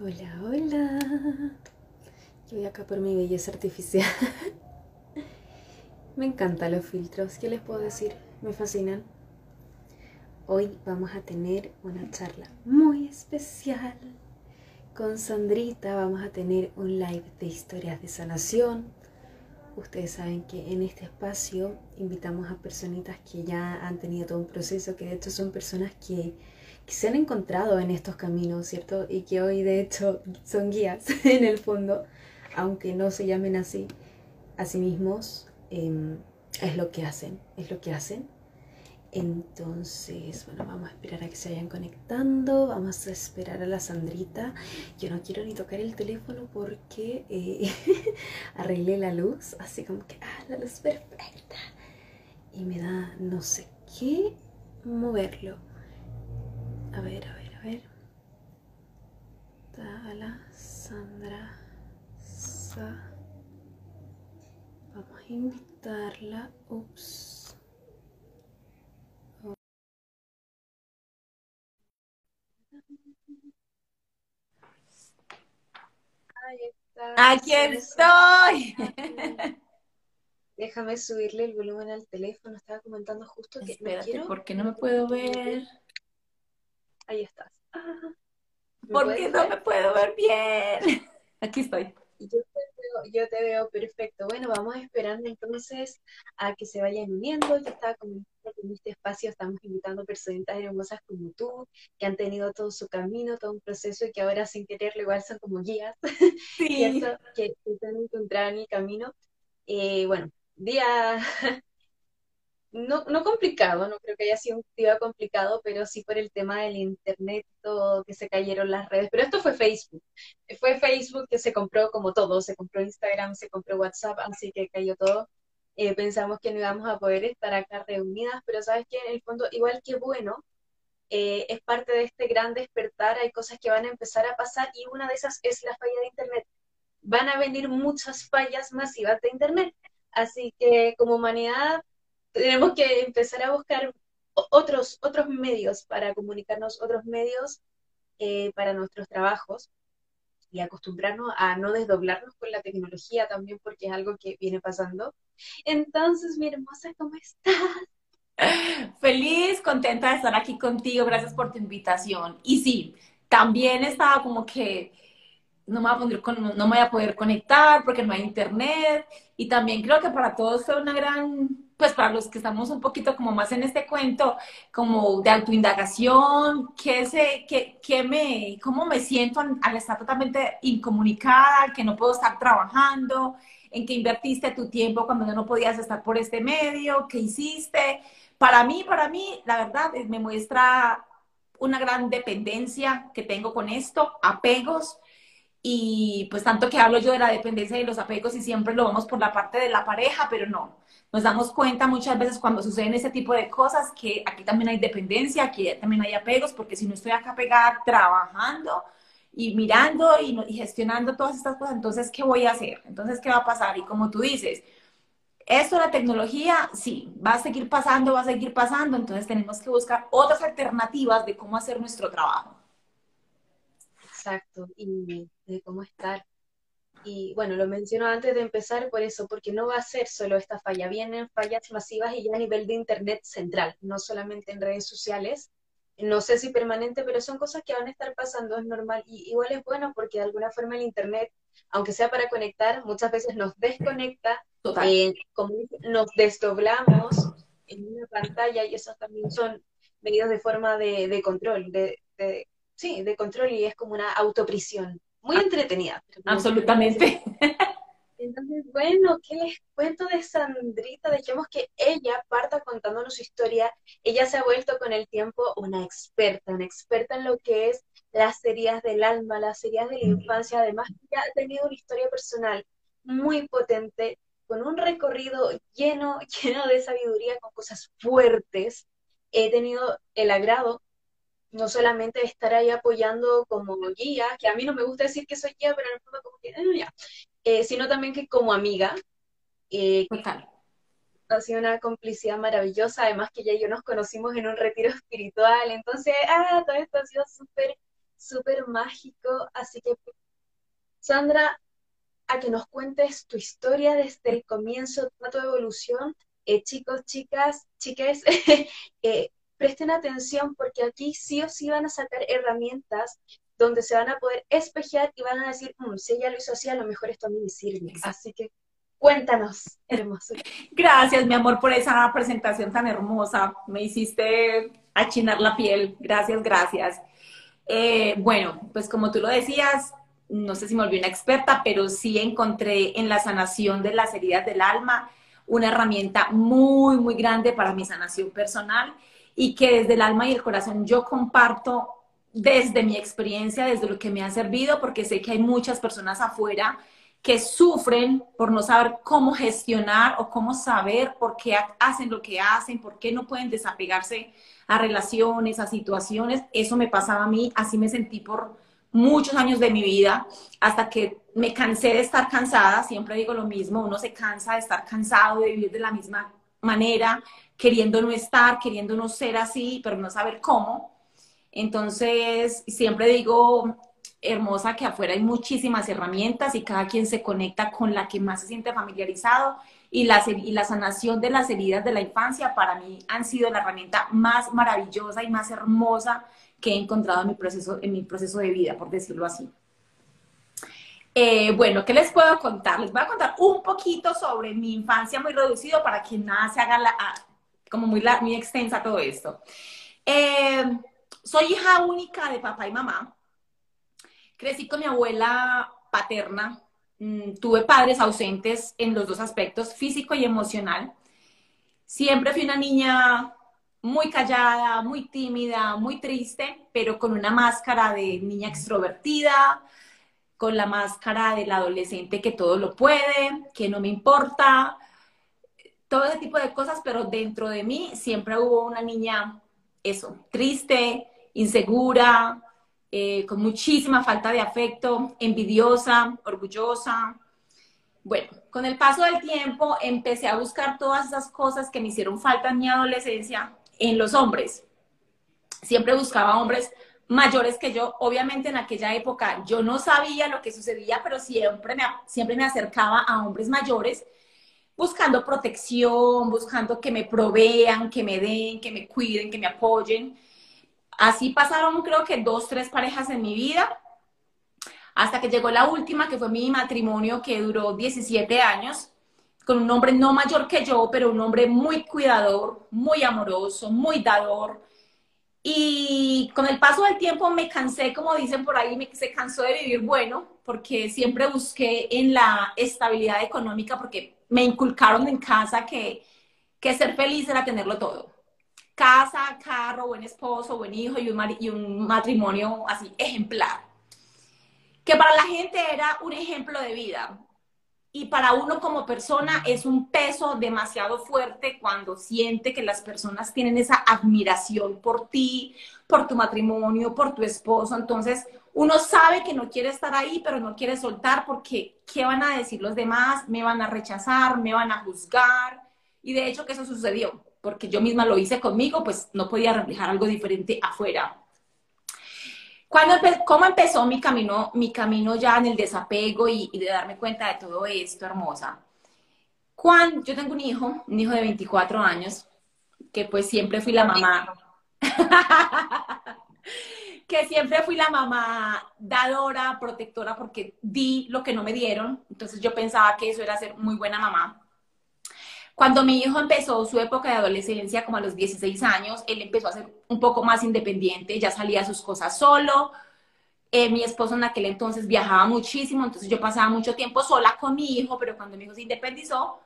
Hola, hola. Yo voy acá por mi belleza artificial. Me encantan los filtros, ¿qué les puedo decir? Me fascinan. Hoy vamos a tener una charla muy especial. Con Sandrita vamos a tener un live de historias de sanación. Ustedes saben que en este espacio invitamos a personitas que ya han tenido todo un proceso, que de hecho son personas que que se han encontrado en estos caminos, ¿cierto? Y que hoy de hecho son guías en el fondo, aunque no se llamen así a sí mismos, em, es lo que hacen, es lo que hacen. Entonces, bueno, vamos a esperar a que se vayan conectando, vamos a esperar a la Sandrita. Yo no quiero ni tocar el teléfono porque eh, arreglé la luz, así como que, ah, la luz perfecta. Y me da no sé qué moverlo. A ver, a ver, a ver. Tala, Sandra, Sa. Vamos a invitarla. Ups. Aquí estoy. Déjame subirle el volumen al teléfono. Estaba comentando justo que Espérate, ¿por qué no me puedo ver? Ahí estás. ¿Por qué no me puedo ver bien? Aquí estoy. Yo te, veo, perfecto. Bueno, vamos a esperar entonces a que se vayan uniendo. Yo estaba comentando que en este espacio estamos invitando personas hermosas como tú, que han tenido todo su camino, todo un proceso y que ahora sin quererlo igual son como guías, sí. Que, que se han encontrado en el camino. Eh, bueno, día no, no complicado, no creo que haya sido un día complicado, pero sí por el tema del internet, todo que se cayeron las redes. Pero esto fue Facebook. Fue Facebook que se compró como todo, se compró Instagram, se compró WhatsApp, así que cayó todo. Eh, pensamos que no íbamos a poder estar acá reunidas, pero sabes que en el fondo, igual que bueno, eh, es parte de este gran despertar, hay cosas que van a empezar a pasar y una de esas es la falla de Internet. Van a venir muchas fallas masivas de Internet. Así que como humanidad tenemos que empezar a buscar otros, otros medios para comunicarnos, otros medios eh, para nuestros trabajos y acostumbrarnos a no desdoblarnos con la tecnología también, porque es algo que viene pasando. Entonces, mi hermosa, ¿cómo estás? Feliz, contenta de estar aquí contigo, gracias por tu invitación. Y sí, también estaba como que no me, voy a no me voy a poder conectar porque no hay internet. Y también creo que para todos fue una gran pues para los que estamos un poquito como más en este cuento, como de autoindagación, ¿qué, sé, qué, qué me, cómo me siento al, estar totalmente incomunicada, que no puedo estar trabajando, en qué invertiste tu tiempo cuando no podías estar por este medio, qué hiciste. Para mí, para mí, la verdad, me muestra una gran dependencia que tengo con esto, apegos, y pues tanto que hablo yo de la dependencia y los apegos y siempre lo vamos por la parte de la pareja, pero no, nos damos cuenta muchas veces cuando suceden ese tipo de cosas que aquí también hay dependencia, aquí también hay apegos, porque si no estoy acá pegada trabajando y mirando y, gestionando todas estas cosas, entonces, ¿qué voy a hacer? Entonces, ¿qué va a pasar? Y como tú dices, esto, la tecnología, sí, va a seguir pasando, va a seguir pasando, entonces tenemos que buscar otras alternativas de cómo hacer nuestro trabajo. Exacto, y de cómo estar y bueno, lo menciono antes de empezar por eso, porque no va a ser solo esta falla, vienen fallas masivas y ya a nivel de Internet central, no solamente en redes sociales. No sé si permanente, pero son cosas que van a estar pasando, es normal. Y igual es bueno porque de alguna forma el Internet, aunque sea para conectar, muchas veces nos desconecta, eh, como nos desdoblamos en una pantalla y esos también son medios de forma de, control, de, de, sí, de control y es como una autoprisión muy entretenida. Absolutamente. Entonces, bueno, ¿qué les cuento de Sandrita? Dejemos que ella parta contándonos su historia. Ella se ha vuelto con el tiempo una experta, una experta en lo que es las heridas del alma, las heridas de la infancia. Además, ya ha tenido una historia personal muy potente, con un recorrido lleno, lleno de sabiduría, con cosas fuertes. He tenido el agrado no solamente estar ahí apoyando como guía, que a mí no me gusta decir que soy guía, pero en el fondo como que, eh, ya, eh, sino también que como amiga. Eh, ha sido una complicidad maravillosa, además que ya yo nos conocimos en un retiro espiritual, entonces, ah, todo esto ha sido súper, súper mágico, así que Sandra, a que nos cuentes tu historia desde el comienzo, toda tu evolución. Eh, chicos, chicas, chiques, eh, presten atención porque aquí sí o sí van a sacar herramientas donde se van a poder espejear y van a decir, mm, si ella lo hizo así, a lo mejor esto a mí me sirve. Así que cuéntanos, hermoso. Gracias, mi amor, por esa presentación tan hermosa. Me hiciste achinar la piel. Gracias, gracias. Eh, bueno, pues como tú lo decías, no sé si me volví una experta, pero sí encontré en la sanación de las heridas del alma una herramienta muy, muy grande para mi sanación personal y que desde el alma y el corazón yo comparto desde mi experiencia, desde lo que me ha servido, porque sé que hay muchas personas afuera que sufren por no saber cómo gestionar o cómo saber por qué hacen lo que hacen, por qué no pueden desapegarse a relaciones, a situaciones. Eso me pasaba a mí, así me sentí por muchos años de mi vida, hasta que me cansé de estar cansada, siempre digo lo mismo, uno se cansa de estar cansado, de vivir de la misma manera, queriendo no estar, queriendo no ser así, pero no saber cómo. Entonces, siempre digo, hermosa, que afuera hay muchísimas herramientas y cada quien se conecta con la que más se siente familiarizado y la, y la sanación de las heridas de la infancia para mí han sido la herramienta más maravillosa y más hermosa que he encontrado en mi proceso, en mi proceso de vida, por decirlo así. Eh, bueno, ¿qué les puedo contar? Les voy a contar un poquito sobre mi infancia muy reducido para que nada se haga la, como muy, muy extensa todo esto. Eh, soy hija única de papá y mamá. Crecí con mi abuela paterna. Mm, tuve padres ausentes en los dos aspectos, físico y emocional. Siempre fui una niña muy callada, muy tímida, muy triste, pero con una máscara de niña extrovertida, con la máscara del adolescente que todo lo puede, que no me importa, todo ese tipo de cosas, pero dentro de mí siempre hubo una niña, eso, triste, insegura, eh, con muchísima falta de afecto, envidiosa, orgullosa. Bueno, con el paso del tiempo empecé a buscar todas esas cosas que me hicieron falta en mi adolescencia en los hombres. Siempre buscaba hombres mayores que yo. Obviamente en aquella época yo no sabía lo que sucedía, pero siempre me, siempre me acercaba a hombres mayores buscando protección, buscando que me provean, que me den, que me cuiden, que me apoyen. Así pasaron creo que dos, tres parejas en mi vida, hasta que llegó la última, que fue mi matrimonio, que duró 17 años con un hombre no mayor que yo, pero un hombre muy cuidador, muy amoroso, muy dador. Y con el paso del tiempo me cansé, como dicen por ahí, me, se cansó de vivir bueno, porque siempre busqué en la estabilidad económica, porque me inculcaron en casa que, que ser feliz era tenerlo todo. Casa, carro, buen esposo, buen hijo y un, y un matrimonio así ejemplar. Que para la gente era un ejemplo de vida y para uno como persona es un peso demasiado fuerte cuando siente que las personas tienen esa admiración por ti, por tu matrimonio, por tu esposo. Entonces, uno sabe que no quiere estar ahí, pero no quiere soltar porque ¿qué van a decir los demás? Me van a rechazar, me van a juzgar. Y de hecho que eso sucedió, porque yo misma lo hice conmigo, pues no podía reflejar algo diferente afuera. ¿Cómo empezó mi camino, mi camino ya en el desapego y, de darme cuenta de todo esto, hermosa? Cuando yo tengo un hijo, un hijo de 24 años, que pues siempre fui la mamá, que siempre fui la mamá dadora, protectora, porque di lo que no me dieron. Entonces yo pensaba que eso era ser muy buena mamá. Cuando mi hijo empezó su época de adolescencia, como a los 16 años, él empezó a ser un poco más independiente, ya salía sus cosas solo. Eh, mi esposo en aquel entonces viajaba muchísimo, entonces yo pasaba mucho tiempo sola con mi hijo, pero cuando mi hijo se independizó,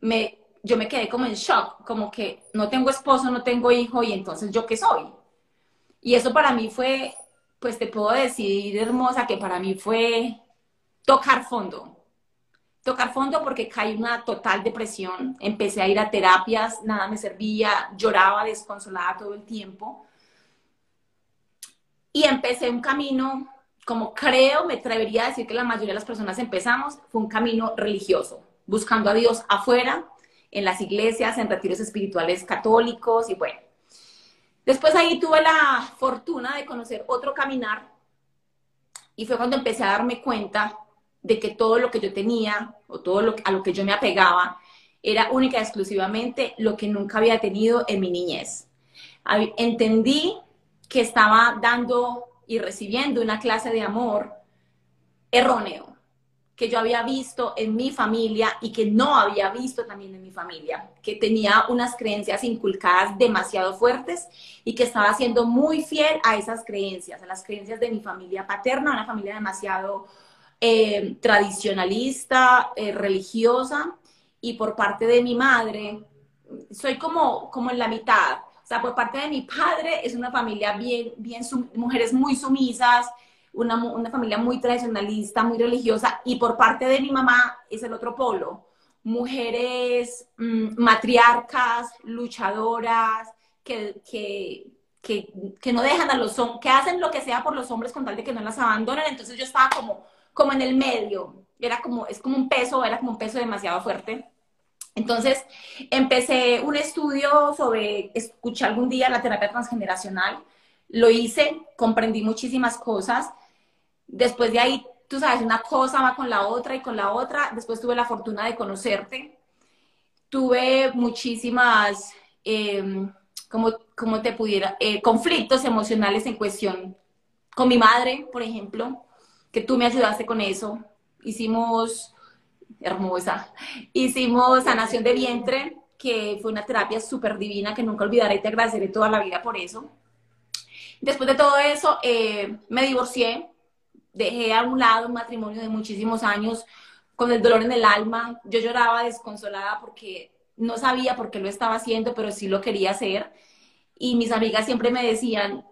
me, yo me quedé como en shock, como que no tengo esposo, no tengo hijo, y entonces yo qué soy. Y eso para mí fue, pues te puedo decir, hermosa, que para mí fue tocar fondo tocar fondo porque caí una total depresión. Empecé a ir a terapias, nada me servía, lloraba desconsolada todo el tiempo. Y empecé un camino, como creo, me atrevería a decir que la mayoría de las personas empezamos, fue un camino religioso, buscando a Dios afuera, en las iglesias, en retiros espirituales católicos y bueno. Después ahí tuve la fortuna de conocer otro caminar Y fue cuando empecé a darme cuenta de que todo lo que yo tenía o todo lo, a lo que yo me apegaba era única y exclusivamente lo que nunca había tenido en mi niñez. Entendí que estaba dando y recibiendo una clase de amor erróneo que yo había visto en mi familia y que no había visto también en mi familia, que tenía unas creencias inculcadas demasiado fuertes y que estaba siendo muy fiel a esas creencias, a las creencias de mi familia paterna, una familia demasiado eh, tradicionalista, eh, religiosa, y por parte de mi madre, soy como, como en la mitad. O sea, por parte de mi padre es una familia bien, bien, mujeres muy sumisas, una, una, familia muy tradicionalista, muy religiosa, y por parte de mi mamá es el otro polo, mujeres mm, matriarcas, luchadoras, que, que, que, que, no dejan a los hombres, que hacen lo que sea por los hombres con tal de que no las abandonen, entonces yo estaba como, como en el medio, era como, es como un peso, era como un peso demasiado fuerte. Entonces, empecé un estudio sobre, escuché algún día la terapia transgeneracional, lo hice, comprendí muchísimas cosas. Después de ahí, tú sabes, una cosa va con la otra y con la otra. Después tuve la fortuna de conocerte. Tuve muchísimas, como, como te pudiera, eh, conflictos emocionales en cuestión con mi madre, por ejemplo, que tú me ayudaste con eso. Hicimos hermosa. Hicimos sanación de vientre, que fue una terapia súper divina que nunca olvidaré y te agradeceré toda la vida por eso. Después de todo eso, eh, me divorcié, dejé a un lado un matrimonio de muchísimos años con el dolor en el alma. Yo lloraba desconsolada porque no sabía por qué lo estaba haciendo, pero sí lo quería hacer. Y mis amigas siempre me decían,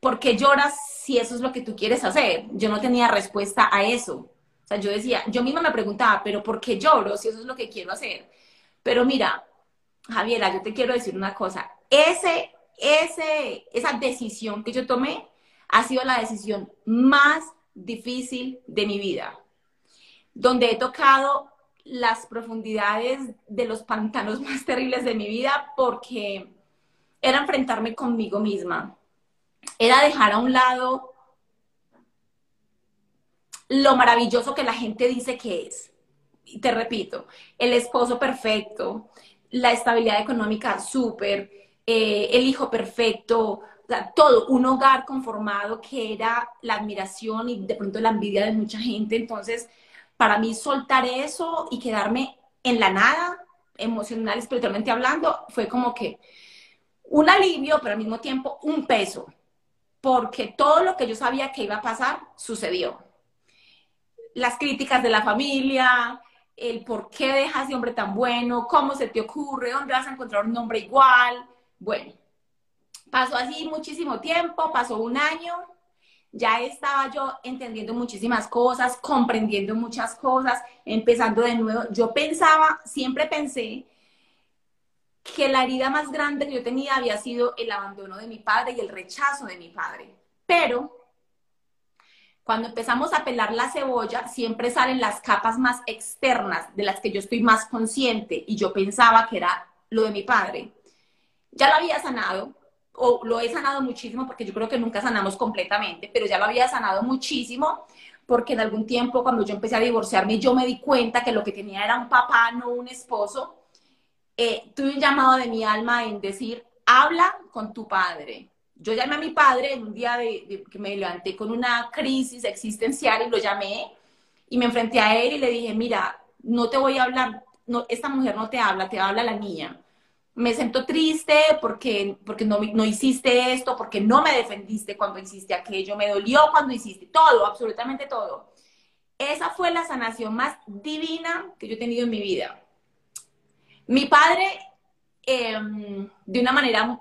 ¿por qué lloras si eso es lo que tú quieres hacer? Yo no tenía respuesta a eso. O sea, yo decía, yo misma me preguntaba, pero ¿por qué lloro si eso es lo que quiero hacer? Pero mira, Javiera, yo te quiero decir una cosa. Ese, ese, esa decisión que yo tomé ha sido la decisión más difícil de mi vida, donde he tocado las profundidades de los pantanos más terribles de mi vida porque era enfrentarme conmigo misma, era dejar a un lado lo maravilloso que la gente dice que es. Y te repito, el esposo perfecto, la estabilidad económica súper, eh, el hijo perfecto, todo, un hogar conformado que era la admiración y de pronto la envidia de mucha gente. Entonces, para mí soltar eso y quedarme en la nada, emocional, espiritualmente hablando, fue como que un alivio, pero al mismo tiempo un peso, porque todo lo que yo sabía que iba a pasar sucedió las críticas de la familia, el por qué dejas de hombre tan bueno, cómo se te ocurre, dónde vas a encontrar un hombre igual. Bueno, pasó así muchísimo tiempo, pasó un año, ya estaba yo entendiendo muchísimas cosas, comprendiendo muchas cosas, empezando de nuevo. Yo pensaba, siempre pensé que la herida más grande que yo tenía había sido el abandono de mi padre y el rechazo de mi padre. Pero cuando empezamos a pelar la cebolla, siempre salen las capas más externas de las que yo estoy más consciente y yo pensaba que era lo de mi padre. Ya lo había sanado, o lo he sanado muchísimo porque yo creo que nunca sanamos completamente, pero ya lo había sanado muchísimo porque en algún tiempo cuando yo empecé a divorciarme yo me di cuenta que lo que tenía era un papá, no un esposo. Eh, tuve un llamado de mi alma en decir, habla con tu padre, yo llamé a mi padre en un día de, que me levanté con una crisis existencial y lo llamé y me enfrenté a él y le dije, mira, no te voy a hablar, no, esta mujer no te habla, te habla la niña. Me siento triste porque, porque no, no hiciste esto, porque no me defendiste cuando hiciste aquello, me dolió cuando hiciste todo, absolutamente todo. Esa fue la sanación más divina que yo he tenido en mi vida. Mi padre, em, de una manera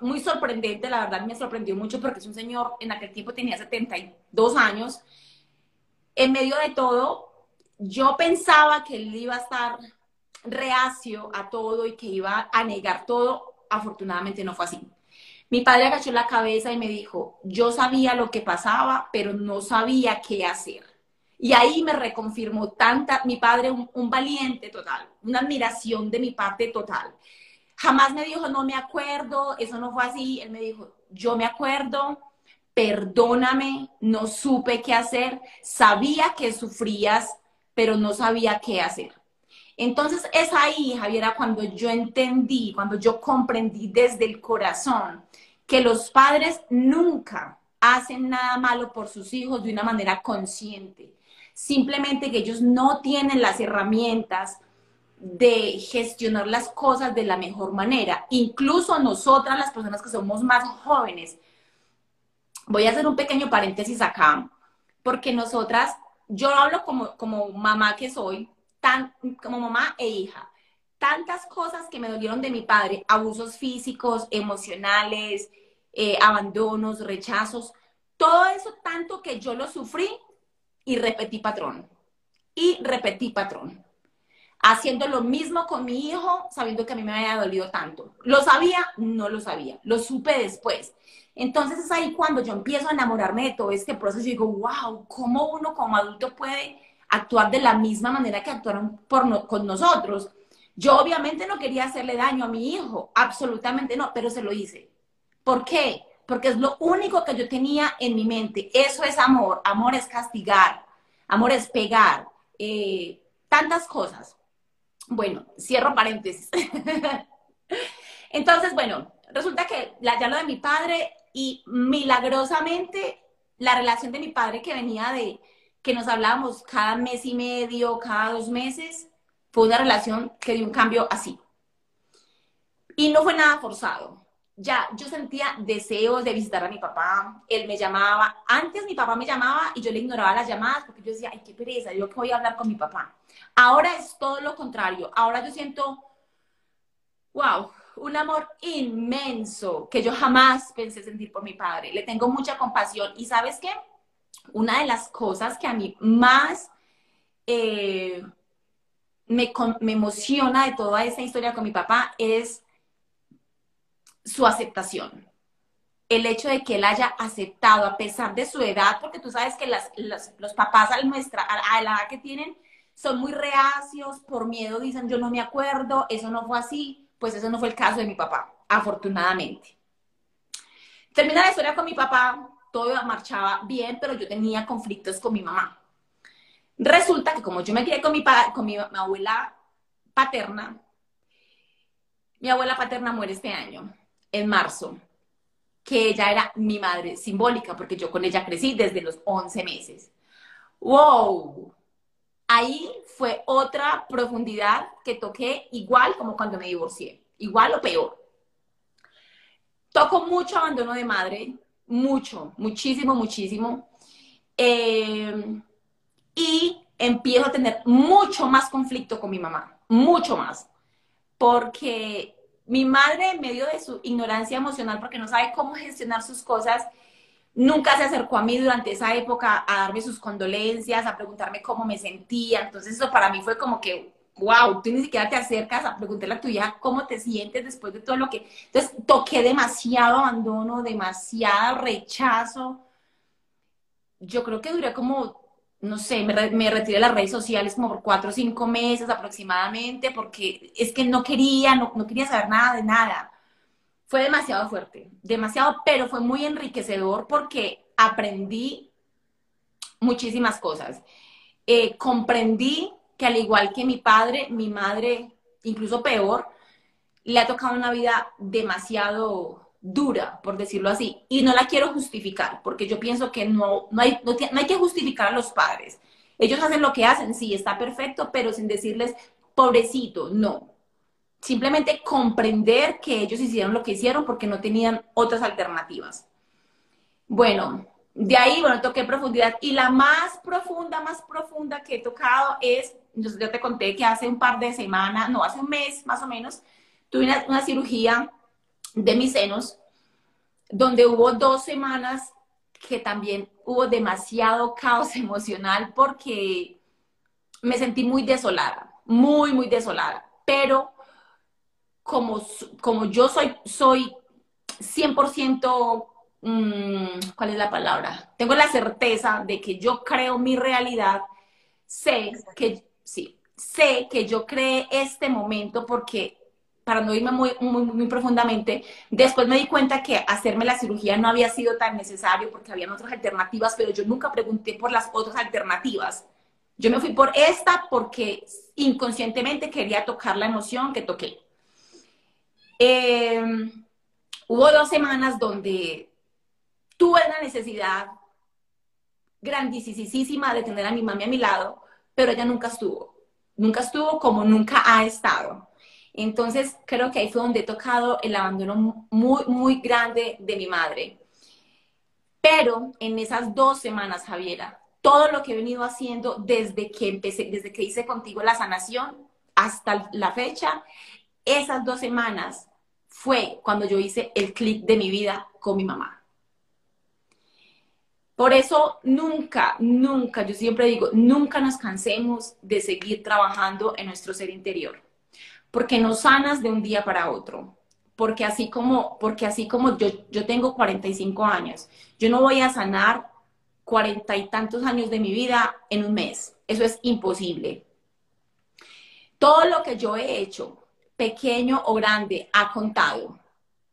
muy sorprendente, la verdad me sorprendió mucho porque es un señor, en aquel tiempo tenía 72 años. En medio de todo, yo pensaba que él iba a estar reacio a todo y que iba a negar todo. Afortunadamente no fue así. Mi padre agachó la cabeza y me dijo, yo sabía lo que pasaba, pero no sabía qué hacer. Y ahí me reconfirmó tanta, mi padre un, valiente total, una admiración de mi parte total. Jamás me dijo, no me acuerdo, eso no fue así. Él me dijo, yo me acuerdo, perdóname, no supe qué hacer, sabía que sufrías, pero no sabía qué hacer. Entonces es ahí, Javiera, cuando yo entendí, cuando yo comprendí desde el corazón que los padres nunca hacen nada malo por sus hijos de una manera consciente. Simplemente que ellos no tienen las herramientas de gestionar las cosas de la mejor manera. Incluso nosotras, las personas que somos más jóvenes, voy a hacer un pequeño paréntesis acá, porque nosotras, yo hablo como, como mamá que soy, tan, como mamá e hija, tantas cosas que me dolieron de mi padre, abusos físicos, emocionales, eh, abandonos, rechazos, todo eso tanto que yo lo sufrí y repetí patrón, y repetí patrón haciendo lo mismo con mi hijo, sabiendo que a mí me había dolido tanto. ¿Lo sabía? No lo sabía, lo supe después. Entonces es ahí cuando yo empiezo a enamorarme de todo este proceso y digo, wow, ¿cómo uno como adulto puede actuar de la misma manera que actuaron por con nosotros? Yo obviamente no quería hacerle daño a mi hijo, absolutamente no, pero se lo hice. ¿Por qué? Porque es lo único que yo tenía en mi mente. Eso es amor. Amor es castigar. Amor es pegar. Eh, tantas cosas. Bueno, cierro paréntesis. Entonces, bueno, resulta que ya lo de mi padre y milagrosamente la relación de mi padre que venía de que nos hablábamos cada mes y medio, cada dos meses, fue una relación que dio un cambio así. Y no fue nada forzado. Ya, yo sentía deseos de visitar a mi papá, él me llamaba, antes mi papá me llamaba y yo le ignoraba las llamadas porque yo decía, ay, qué pereza, yo voy a hablar con mi papá. Ahora es todo lo contrario. Ahora yo siento, wow, un amor inmenso que yo jamás pensé sentir por mi padre. Le tengo mucha compasión. Y sabes qué? Una de las cosas que a mí más eh, me, me emociona de toda esa historia con mi papá es su aceptación el hecho de que él haya aceptado a pesar de su edad, porque tú sabes que las, los papás a, nuestra, a la edad que tienen son muy reacios, por miedo dicen yo no me acuerdo, eso no fue así, pues eso no fue el caso de mi papá, afortunadamente. Termina la historia con mi papá, todo marchaba bien, pero yo tenía conflictos con mi mamá. Resulta que como yo me crié con mi, abuela paterna, mi abuela paterna muere este año, en marzo, que ella era mi madre simbólica, porque yo con ella crecí desde los 11 meses. ¡Wow! ahí fue otra profundidad que toqué igual como cuando me divorcié, igual o peor. Toco mucho abandono de madre, mucho, muchísimo, muchísimo. Eh, y empiezo a tener mucho más conflicto con mi mamá, mucho más, porque mi madre en medio de su ignorancia emocional, porque no sabe cómo gestionar sus cosas, nunca se acercó a mí durante esa época a darme sus condolencias, a preguntarme cómo me sentía. Entonces eso para mí fue como que, wow, tú ni siquiera te acercas a preguntarle a tu hija cómo te sientes después de todo lo que... Entonces toqué demasiado abandono, demasiado rechazo. Yo creo que duré como, no sé, me, retiré de las redes sociales como por cuatro o cinco meses aproximadamente, porque es que no quería, no, no quería saber nada de nada fue demasiado fuerte, demasiado, pero fue muy enriquecedor porque aprendí muchísimas cosas. Eh, comprendí que al igual que mi padre, mi madre, incluso peor, le ha tocado una vida demasiado dura, por decirlo así. Y no la quiero justificar, porque yo pienso que no, no, hay, no hay que justificar a los padres. Ellos hacen lo que hacen, sí, está perfecto, pero sin decirles, pobrecito, no simplemente comprender que ellos hicieron lo que hicieron porque no tenían otras alternativas. Bueno, de ahí, bueno, toqué profundidad y la más profunda, más profunda que he tocado es, yo, te conté que hace un par de semanas, no, hace un mes más o menos, tuve una, una cirugía de mis senos donde hubo dos semanas que también hubo demasiado caos emocional porque me sentí muy desolada, muy, muy desolada, pero como, como yo soy, soy 100%, mmm, ¿cuál es la palabra? Tengo la certeza de que yo creo mi realidad, sé que, sí, sé que yo creé este momento porque para no irme muy, profundamente, después me di cuenta que hacerme la cirugía no había sido tan necesario porque habían otras alternativas, pero yo nunca pregunté por las otras alternativas. Yo me fui por esta porque inconscientemente quería tocar la emoción que toqué. Eh, hubo dos semanas donde tuve la necesidad grandísima de tener a mi mami a mi lado, pero ella nunca estuvo. Nunca estuvo como nunca ha estado. Entonces, creo que ahí fue donde he tocado el abandono muy, muy grande de mi madre. Pero en esas dos semanas, Javiera, todo lo que he venido haciendo desde que empecé, desde que hice contigo la sanación hasta la fecha, esas dos semanas fue cuando yo hice el clic de mi vida con mi mamá. Por eso nunca, nunca, yo siempre digo, nunca nos cansemos de seguir trabajando en nuestro ser interior porque no sanas de un día para otro. Porque así como, porque así como yo, yo tengo 45 años, yo no voy a sanar cuarenta y tantos años de mi vida en un mes. Eso es imposible. Todo lo que yo he hecho, pequeño o grande, ha contado.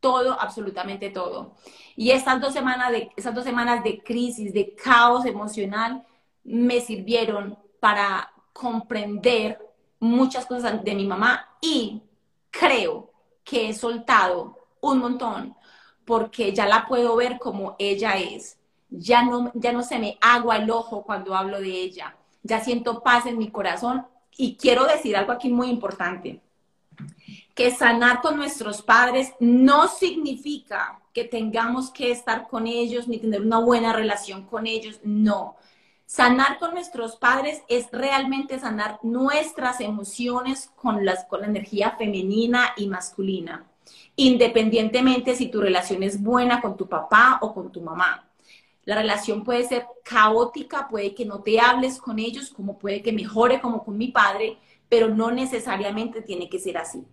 Todo, absolutamente todo. Y estas dos semanas de, esas dos semanas de crisis, de caos emocional, me sirvieron para comprender muchas cosas de mi mamá y creo que he soltado un montón porque ya la puedo ver como ella es. Ya no, ya no se me agua el ojo cuando hablo de ella. Ya siento paz en mi corazón y quiero decir algo aquí muy importante. Que sanar con nuestros padres no significa que tengamos que estar con ellos ni tener una buena relación con ellos, no. Sanar con nuestros padres es realmente sanar nuestras emociones con, con la energía femenina y masculina, independientemente si tu relación es buena con tu papá o con tu mamá. La relación puede ser caótica, puede que no te hables con ellos, como puede que mejore como con mi padre, pero no necesariamente tiene que ser así.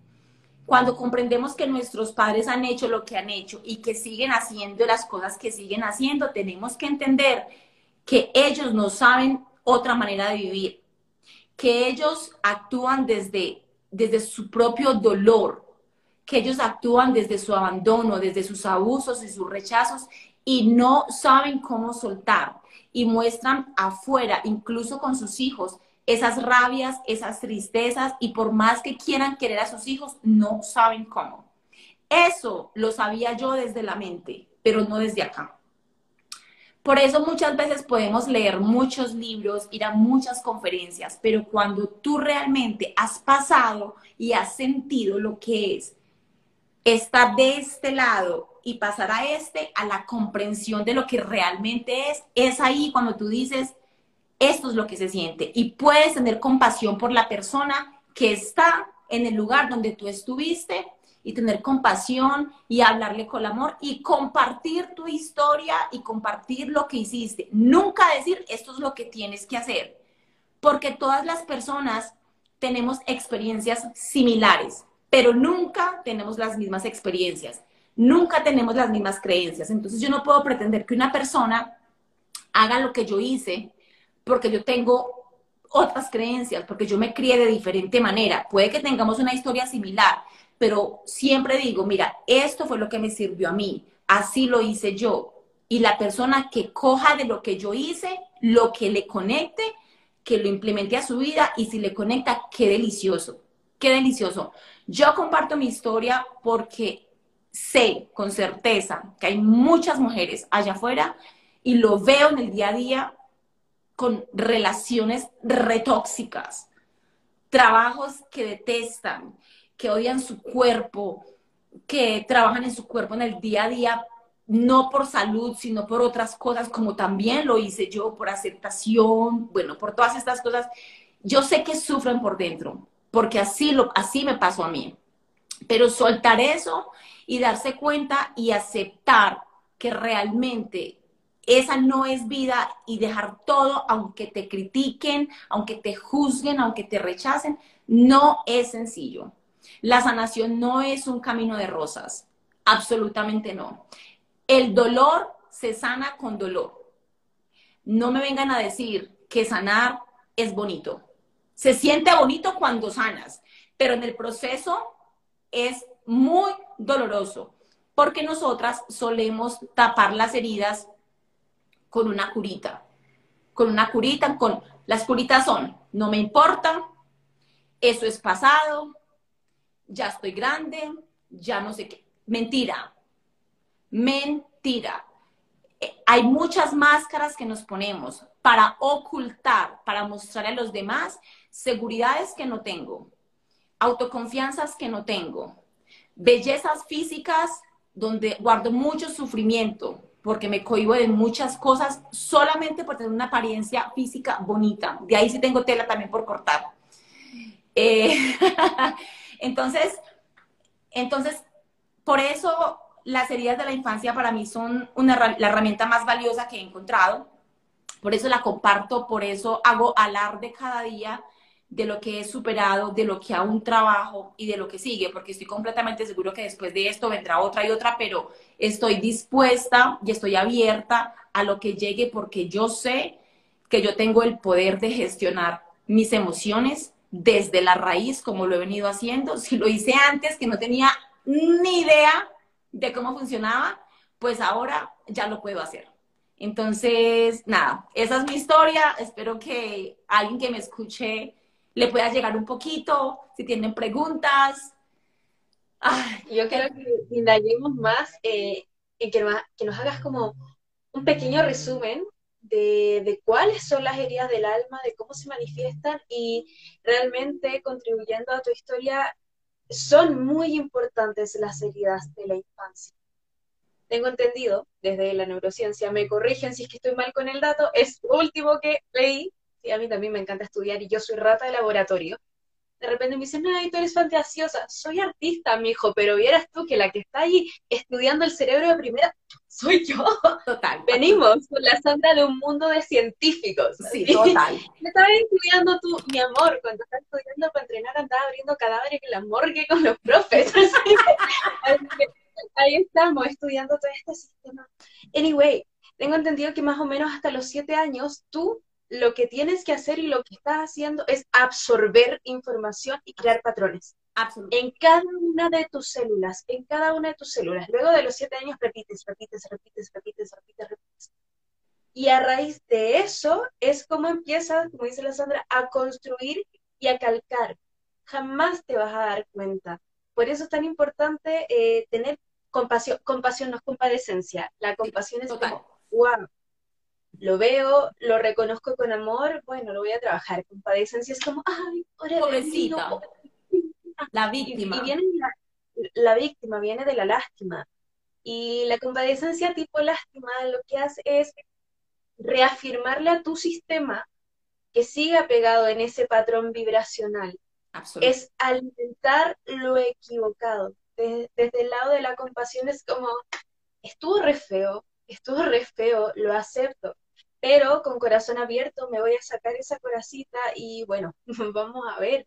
Cuando comprendemos que nuestros padres han hecho lo que han hecho y que siguen haciendo las cosas que siguen haciendo, tenemos que entender que ellos no saben otra manera de vivir, que ellos actúan desde, desde su propio dolor, que ellos actúan desde su abandono, desde sus abusos y sus rechazos y no saben cómo soltar y muestran afuera, incluso con sus hijos, esas rabias, esas tristezas y por más que quieran querer a sus hijos, no saben cómo. Eso lo sabía yo desde la mente, pero no desde acá. Por eso muchas veces podemos leer muchos libros, ir a muchas conferencias, pero cuando tú realmente has pasado y has sentido lo que es estar de este lado y pasar a este, a la comprensión de lo que realmente es, es ahí cuando tú dices, esto es lo que se siente. Y puedes tener compasión por la persona que está en el lugar donde tú estuviste y tener compasión y hablarle con amor y compartir tu historia y compartir lo que hiciste. Nunca decir esto es lo que tienes que hacer, porque todas las personas tenemos experiencias similares, pero nunca tenemos las mismas experiencias, nunca tenemos las mismas creencias. Entonces yo no puedo pretender que una persona haga lo que yo hice porque yo tengo otras creencias, porque yo me crié de diferente manera. Puede que tengamos una historia similar, pero siempre digo, mira, esto fue lo que me sirvió a mí, así lo hice yo. Y la persona que coja de lo que yo hice, lo que le conecte, que lo implemente a su vida y si le conecta, qué delicioso, qué delicioso. Yo comparto mi historia porque sé con certeza que hay muchas mujeres allá afuera y lo veo en el día a día con relaciones retóxicas, trabajos que detestan, que odian su cuerpo, que trabajan en su cuerpo en el día a día, no por salud, sino por otras cosas, como también lo hice yo, por aceptación, bueno, por todas estas cosas. Yo sé que sufren por dentro, porque así, lo, así me pasó a mí. Pero soltar eso y darse cuenta y aceptar que realmente esa no es vida y dejar todo, aunque te critiquen, aunque te juzguen, aunque te rechacen, no es sencillo. La sanación no es un camino de rosas, absolutamente no. El dolor se sana con dolor. No me vengan a decir que sanar es bonito. Se siente bonito cuando sanas, pero en el proceso es muy doloroso, porque nosotras solemos tapar las heridas con una curita, con una curita, con las curitas son, no me importa, eso es pasado, ya estoy grande, ya no sé qué. Mentira, mentira. Eh, hay muchas máscaras que nos ponemos para ocultar, para mostrar a los demás seguridades que no tengo, autoconfianzas que no tengo, bellezas físicas donde guardo mucho sufrimiento, porque me cohibo de muchas cosas solamente por tener una apariencia física bonita. De ahí sí tengo tela también por cortar. Eh, entonces, entonces, por eso las heridas de la infancia para mí son la herramienta más valiosa que he encontrado. Por eso la comparto, por eso hago alarde cada día de lo que he superado, de lo que aún trabajo y de lo que sigue, porque estoy completamente seguro que después de esto vendrá otra y otra, pero estoy dispuesta y estoy abierta a lo que llegue porque yo sé que yo tengo el poder de gestionar mis emociones desde la raíz, como lo he venido haciendo. Si lo hice antes, que no tenía ni idea de cómo funcionaba, pues ahora ya lo puedo hacer. Entonces, nada, esa es mi historia. Espero que alguien que me escuche le pueda llegar un poquito, si tienen preguntas. Yo quiero que indaguemos más eh, en que, nos hagas como un pequeño resumen de, de, cuáles son las heridas del alma, de cómo se manifiestan y realmente contribuyendo a tu historia, son muy importantes las heridas de la infancia. Tengo entendido desde la neurociencia, me corrigen si es que estoy mal con el dato, es último que leí, y a mí también me encanta estudiar y yo soy rata de laboratorio. De repente me dicen, ay, tú eres fantasiosa. Soy artista, mijo, pero vieras tú que la que está ahí estudiando el cerebro de primera soy yo. Total. Venimos con la Sandra de un mundo de científicos. Sí, total. Me estabas estudiando tú, mi amor, cuando estás estudiando para entrenar, andaba abriendo cadáveres en la morgue con los profes. ahí estamos, estudiando todo este sistema. Anyway, tengo entendido que más o menos hasta los siete años tú lo que tienes que hacer y lo que estás haciendo es absorber información y crear patrones. En cada una de tus células, en cada una de tus células. Luego de los siete años repites, repites, repites, repites, repites, repites. Y a raíz de eso es como empiezas, como dice la Sandra, a construir y a calcar. Jamás te vas a dar cuenta. Por eso es tan importante eh, tener compasión. Compasión no es compadecencia. La compasión es como, wow, lo veo, lo reconozco con amor, bueno, lo voy a trabajar. Compadecencia es como, ay, pobrecita. La víctima. Y, viene la, víctima, viene de la lástima. Y la compadecencia tipo lástima lo que hace es reafirmarle a tu sistema que siga pegado en ese patrón vibracional. Es alimentar lo equivocado. Desde, desde el lado de la compasión es como, estuvo re feo, estuvo re feo, lo acepto pero con corazón abierto me voy a sacar esa coracita y bueno, vamos a ver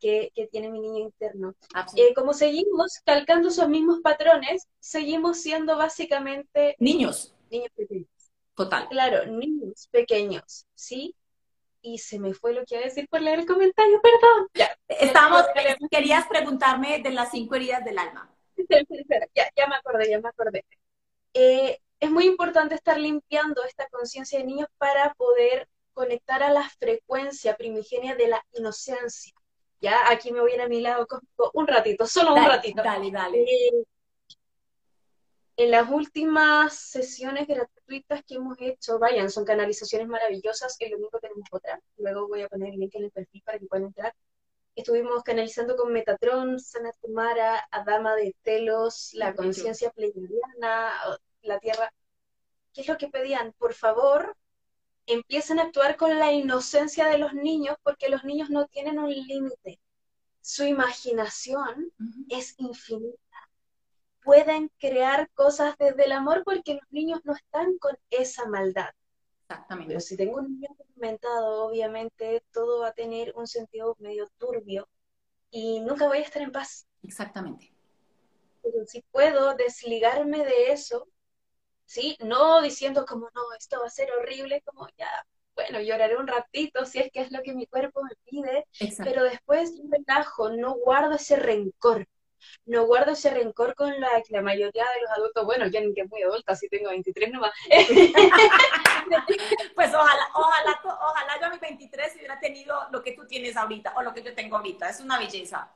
qué, tiene mi niño interno. Eh, como seguimos calcando esos mismos patrones, seguimos siendo básicamente niños. Niños pequeños. Total. Claro, niños pequeños, ¿sí? Y se me fue lo que iba a decir por leer el comentario, perdón. Ya, Estamos, querías preguntarme de las cinco heridas del alma. ya, ya me acordé, ya me acordé. Eh, es muy importante estar limpiando esta conciencia de niños para poder conectar a la frecuencia primigenia de la inocencia. Ya, aquí me voy a, ir a mi lado un ratito, solo un ratito. Dale, dale. Eh, en las últimas sesiones gratuitas que hemos hecho, vayan, son canalizaciones maravillosas, el domingo tenemos otra, luego voy a poner el link en el perfil para que puedan entrar. Estuvimos canalizando con Metatron, Sanatumara, Adama de Telos, la conciencia pleiadiana, la tierra, ¿qué es lo que pedían? Por favor, empiecen a actuar con la inocencia de los niños porque los niños no tienen un límite. Su imaginación es infinita. Pueden crear cosas desde el amor porque los niños no están con esa maldad. Exactamente. Pero si tengo un niño experimentado, obviamente todo va a tener un sentido medio turbio y nunca voy a estar en paz. Exactamente. Pero si puedo desligarme de eso, ¿sí? No diciendo como, no, esto va a ser horrible, como ya, bueno, lloraré un ratito si es que es lo que mi cuerpo me pide, pero después yo relajo, no guardo ese rencor, no guardo ese rencor con la, la mayoría de los adultos. Bueno, ya ni que muy adulta, así tengo 23 nomás. pues ojalá, ojalá, ojalá yo a mis 23 hubiera tenido lo que tú tienes ahorita o lo que yo tengo ahorita. Es una belleza.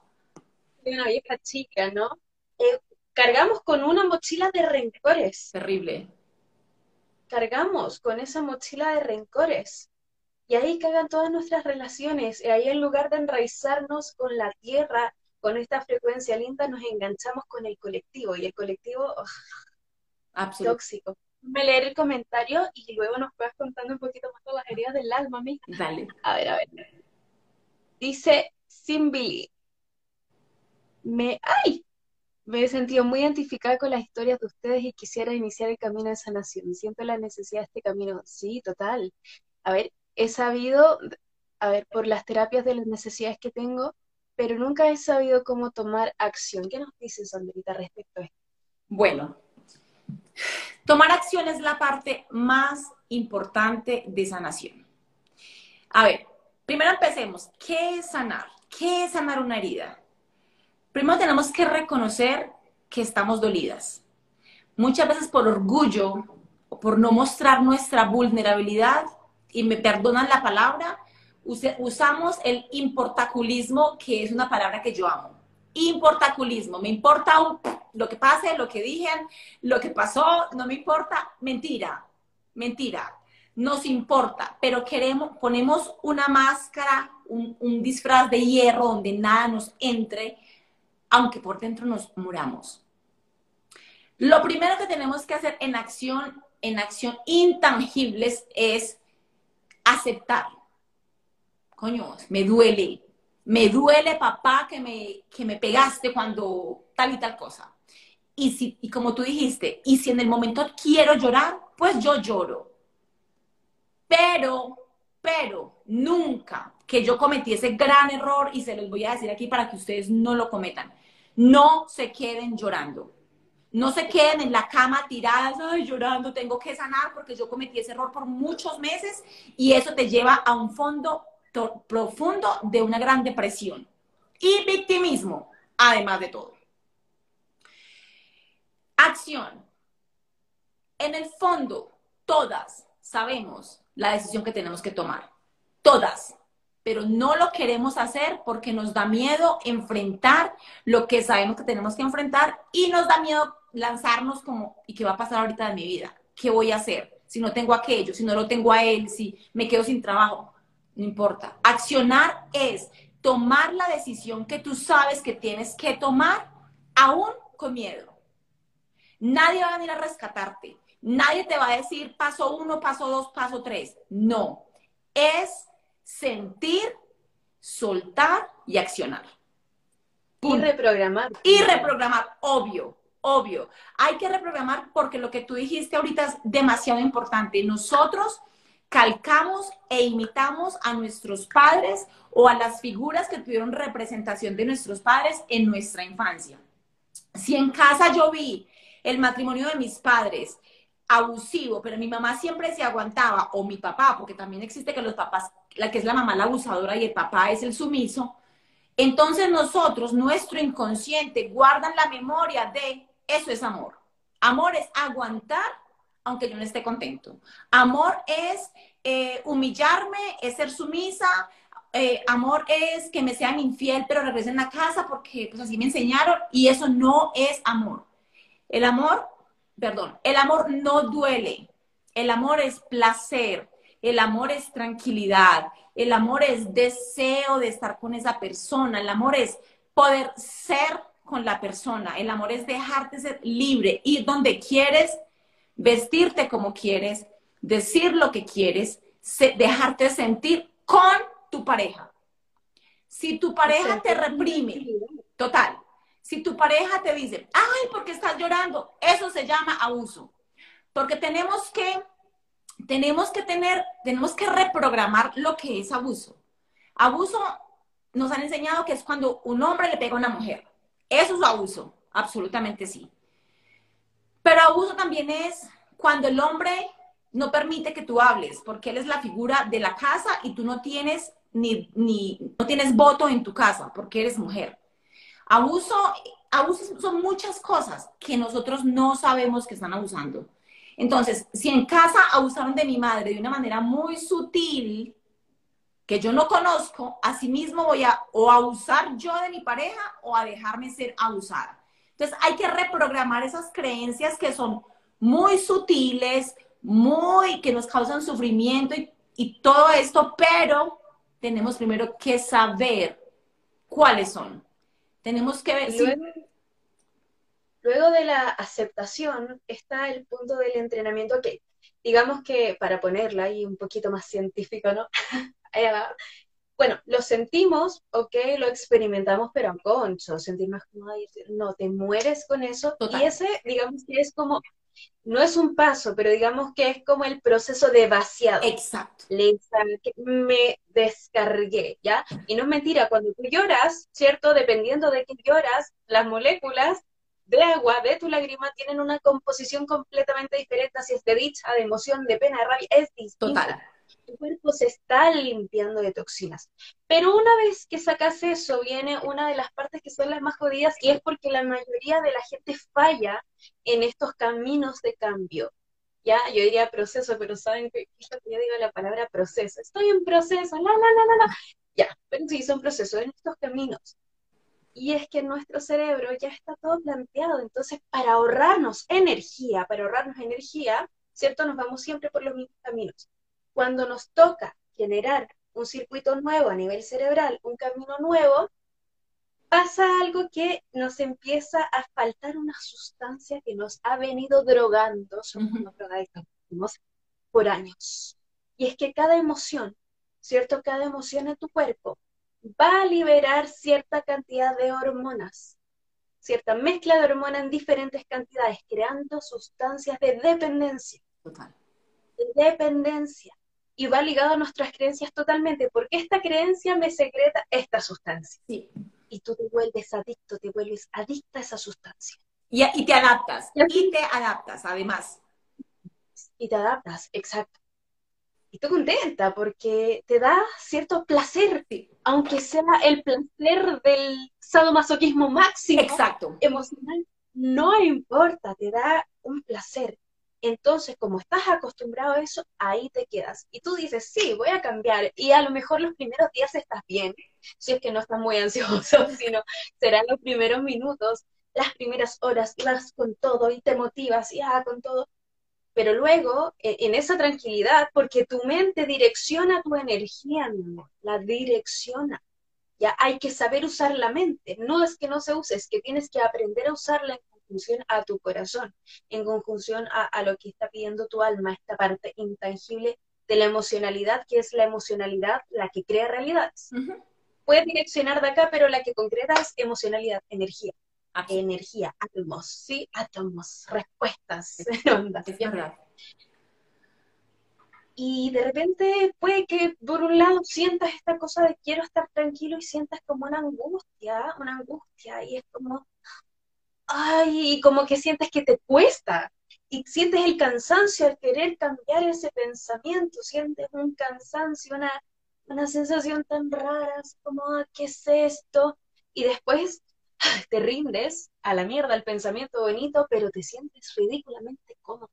Una vieja chica, ¿no? Eh, cargamos con una mochila de rencores. Terrible. Cargamos con esa mochila de rencores. Y ahí cagan todas nuestras relaciones. Y ahí en lugar de enraizarnos con la tierra, con esta frecuencia linda, nos enganchamos con el colectivo. Y el colectivo, tóxico. Me leer el comentario y luego nos puedas contando un poquito más de las heridas del alma, amiga. Dale. A ver, a ver. Dice Simbi. Me. ¡Ay! Me he sentido muy identificada con las historias de ustedes y quisiera iniciar el camino de sanación. Siento la necesidad de este camino. Sí, total. A ver, he sabido, a ver, por las terapias de las necesidades que tengo, pero nunca he sabido cómo tomar acción. ¿Qué nos dices, Sandrita, respecto a esto? Bueno, tomar acción es la parte más importante de sanación. A ver, primero empecemos. ¿Qué es sanar? ¿Qué es sanar una herida? Primero tenemos que reconocer que estamos dolidas. Muchas veces por orgullo o por no mostrar nuestra vulnerabilidad, y me perdonan la palabra, usamos el importaculismo, que es una palabra que yo amo. Importaculismo, me importa lo que pase, lo que digan, lo que pasó, no me importa. Mentira, mentira. Nos importa, pero queremos, ponemos una máscara, un disfraz de hierro donde nada nos entre aunque por dentro nos muramos. Lo primero que tenemos que hacer en acción, en acción intangibles es aceptar. Coño, me duele. Me duele, papá, que me, que me pegaste cuando tal y tal cosa. Y, si, y como tú dijiste, y si en el momento quiero llorar, pues yo lloro. Pero, pero, nunca que yo cometí ese gran error y se los voy a decir aquí para que ustedes no lo cometan. No se queden llorando. No se queden en la cama tiradas, llorando, tengo que sanar porque yo cometí ese error por muchos meses y eso te lleva a un fondo profundo de una gran depresión y victimismo, además de todo. Acción. En el fondo, todas sabemos la decisión que tenemos que tomar. Todas pero no lo queremos hacer porque nos da miedo enfrentar lo que sabemos que tenemos que enfrentar y nos da miedo lanzarnos como, ¿y qué va a pasar ahorita de mi vida? ¿Qué voy a hacer? Si no tengo aquello, si no lo tengo a él, si me quedo sin trabajo, no importa. Accionar es tomar la decisión que tú sabes que tienes que tomar, aún con miedo. Nadie va a venir a rescatarte. Nadie te va a decir paso uno, paso dos, paso tres. No. Es sentir, soltar y accionar. Y reprogramar. Y reprogramar, obvio, obvio. Hay que reprogramar porque lo que tú dijiste ahorita es demasiado importante. Nosotros calcamos e imitamos a nuestros padres o a las figuras que tuvieron representación de nuestros padres en nuestra infancia. Si en casa yo vi el matrimonio de mis padres abusivo, pero mi mamá siempre se aguantaba, o mi papá, porque también existe que los papás, la que es la mamá la abusadora y el papá es el sumiso, entonces nosotros, nuestro inconsciente, guardan la memoria de eso es amor. Amor es aguantar aunque yo no esté contento. Amor es eh, humillarme, es ser sumisa. Eh, amor es que me sean infiel, pero regresen a casa porque pues así me enseñaron y eso no es amor. El amor perdón, el amor no duele, el amor es placer, el amor es tranquilidad, el amor es deseo de estar con esa persona, el amor es poder ser con la persona, el amor es dejarte ser libre, ir donde quieres, vestirte como quieres, decir lo que quieres, dejarte sentir con tu pareja. Si tu pareja te reprime, total, si tu pareja te dice, ay, ¿por qué estás llorando? Eso se llama abuso. Porque tenemos que, tenemos que tener, tenemos que reprogramar lo que es abuso. Abuso nos han enseñado que es cuando un hombre le pega a una mujer. Eso es abuso, absolutamente sí. Pero abuso también es cuando el hombre no permite que tú hables, porque él es la figura de la casa y tú no tienes ni, ni no tienes voto en tu casa, porque eres mujer. Abuso abusos son muchas cosas que nosotros no sabemos que están abusando. Entonces, si en casa abusaron de mi madre de una manera muy sutil, que yo no conozco, asimismo voy a o abusar yo de mi pareja o a dejarme ser abusada. Entonces, hay que reprogramar esas creencias que son muy sutiles, muy, que nos causan sufrimiento y todo esto, pero tenemos primero que saber cuáles son. Tenemos que ver. Luego, luego de la aceptación está el punto del entrenamiento que, digamos que para ponerla ahí un poquito más científico, ¿no? bueno, lo sentimos, ok, lo experimentamos, pero a concho, sentir más como, no, te mueres con eso. Y ese, digamos que es como no es un paso, pero digamos que es como el proceso de vaciado. Exacto. me descargué, ¿ya? Y no es mentira, cuando tú lloras, ¿cierto? Dependiendo de qué lloras, las moléculas de agua de tu lágrima tienen una composición completamente diferente, si es de dicha, de emoción, de pena, de rabia, es distinta. Total tu cuerpo se está limpiando de toxinas. Pero una vez que sacas eso, viene una de las partes que son las más jodidas y es porque la mayoría de la gente falla en estos caminos de cambio. Ya, yo diría proceso, pero saben que yo digo la palabra proceso. Estoy en proceso, la, la, la, la, la. Ya, pero sí, son procesos en estos caminos. Y es que nuestro cerebro ya está todo planteado. Entonces, para ahorrarnos energía, para ahorrarnos energía, ¿cierto? Nos vamos siempre por los mismos caminos. Cuando nos toca generar un circuito nuevo a nivel cerebral, un camino nuevo, pasa algo que nos empieza a faltar una sustancia que nos ha venido drogando, somos por años. Y es que cada emoción, ¿cierto? Cada emoción en tu cuerpo va a liberar cierta cantidad de hormonas, cierta mezcla de hormonas en diferentes cantidades, creando sustancias de dependencia. Total. De dependencia y va ligado a nuestras creencias totalmente, porque esta creencia me secreta esta sustancia. Sí. Y tú te vuelves adicto, te vuelves adicta a esa sustancia. Y, y te adaptas, y te adaptas, además. Y te adaptas, exacto. Y tú contenta porque te da cierto placer, aunque sea el placer del sadomasoquismo máximo. Exacto. Emocional, no importa, te da un placer. Entonces, como estás acostumbrado a eso, ahí te quedas. Y tú dices, sí, voy a cambiar. Y a lo mejor los primeros días estás bien, si es que no estás muy ansioso, sino serán los primeros minutos, las primeras horas, vas con todo y te motivas y ah, con todo. Pero luego, e, en esa tranquilidad, porque tu mente direcciona tu energía, la direcciona. Ya hay que saber usar la mente. No es que no se use, es que tienes que aprender a usarla conjunción a tu corazón, en conjunción a, lo que está pidiendo tu alma, esta parte intangible de la emocionalidad, que es la emocionalidad la que crea realidades. Puedes direccionar de acá, pero la que concreta es emocionalidad, energía. Energía, átomos, ¿sí? Átomos, respuestas, ondas. Y de repente puede que por un lado sientas esta cosa de quiero estar tranquilo y sientas como una angustia, una angustia, y es como, ay, como que sientes que te cuesta y sientes el cansancio al querer cambiar ese pensamiento, sientes un cansancio, una, una sensación tan rara, como, ah, ¿qué es esto? Y después te rindes a la mierda el pensamiento bonito, pero te sientes ridículamente cómodo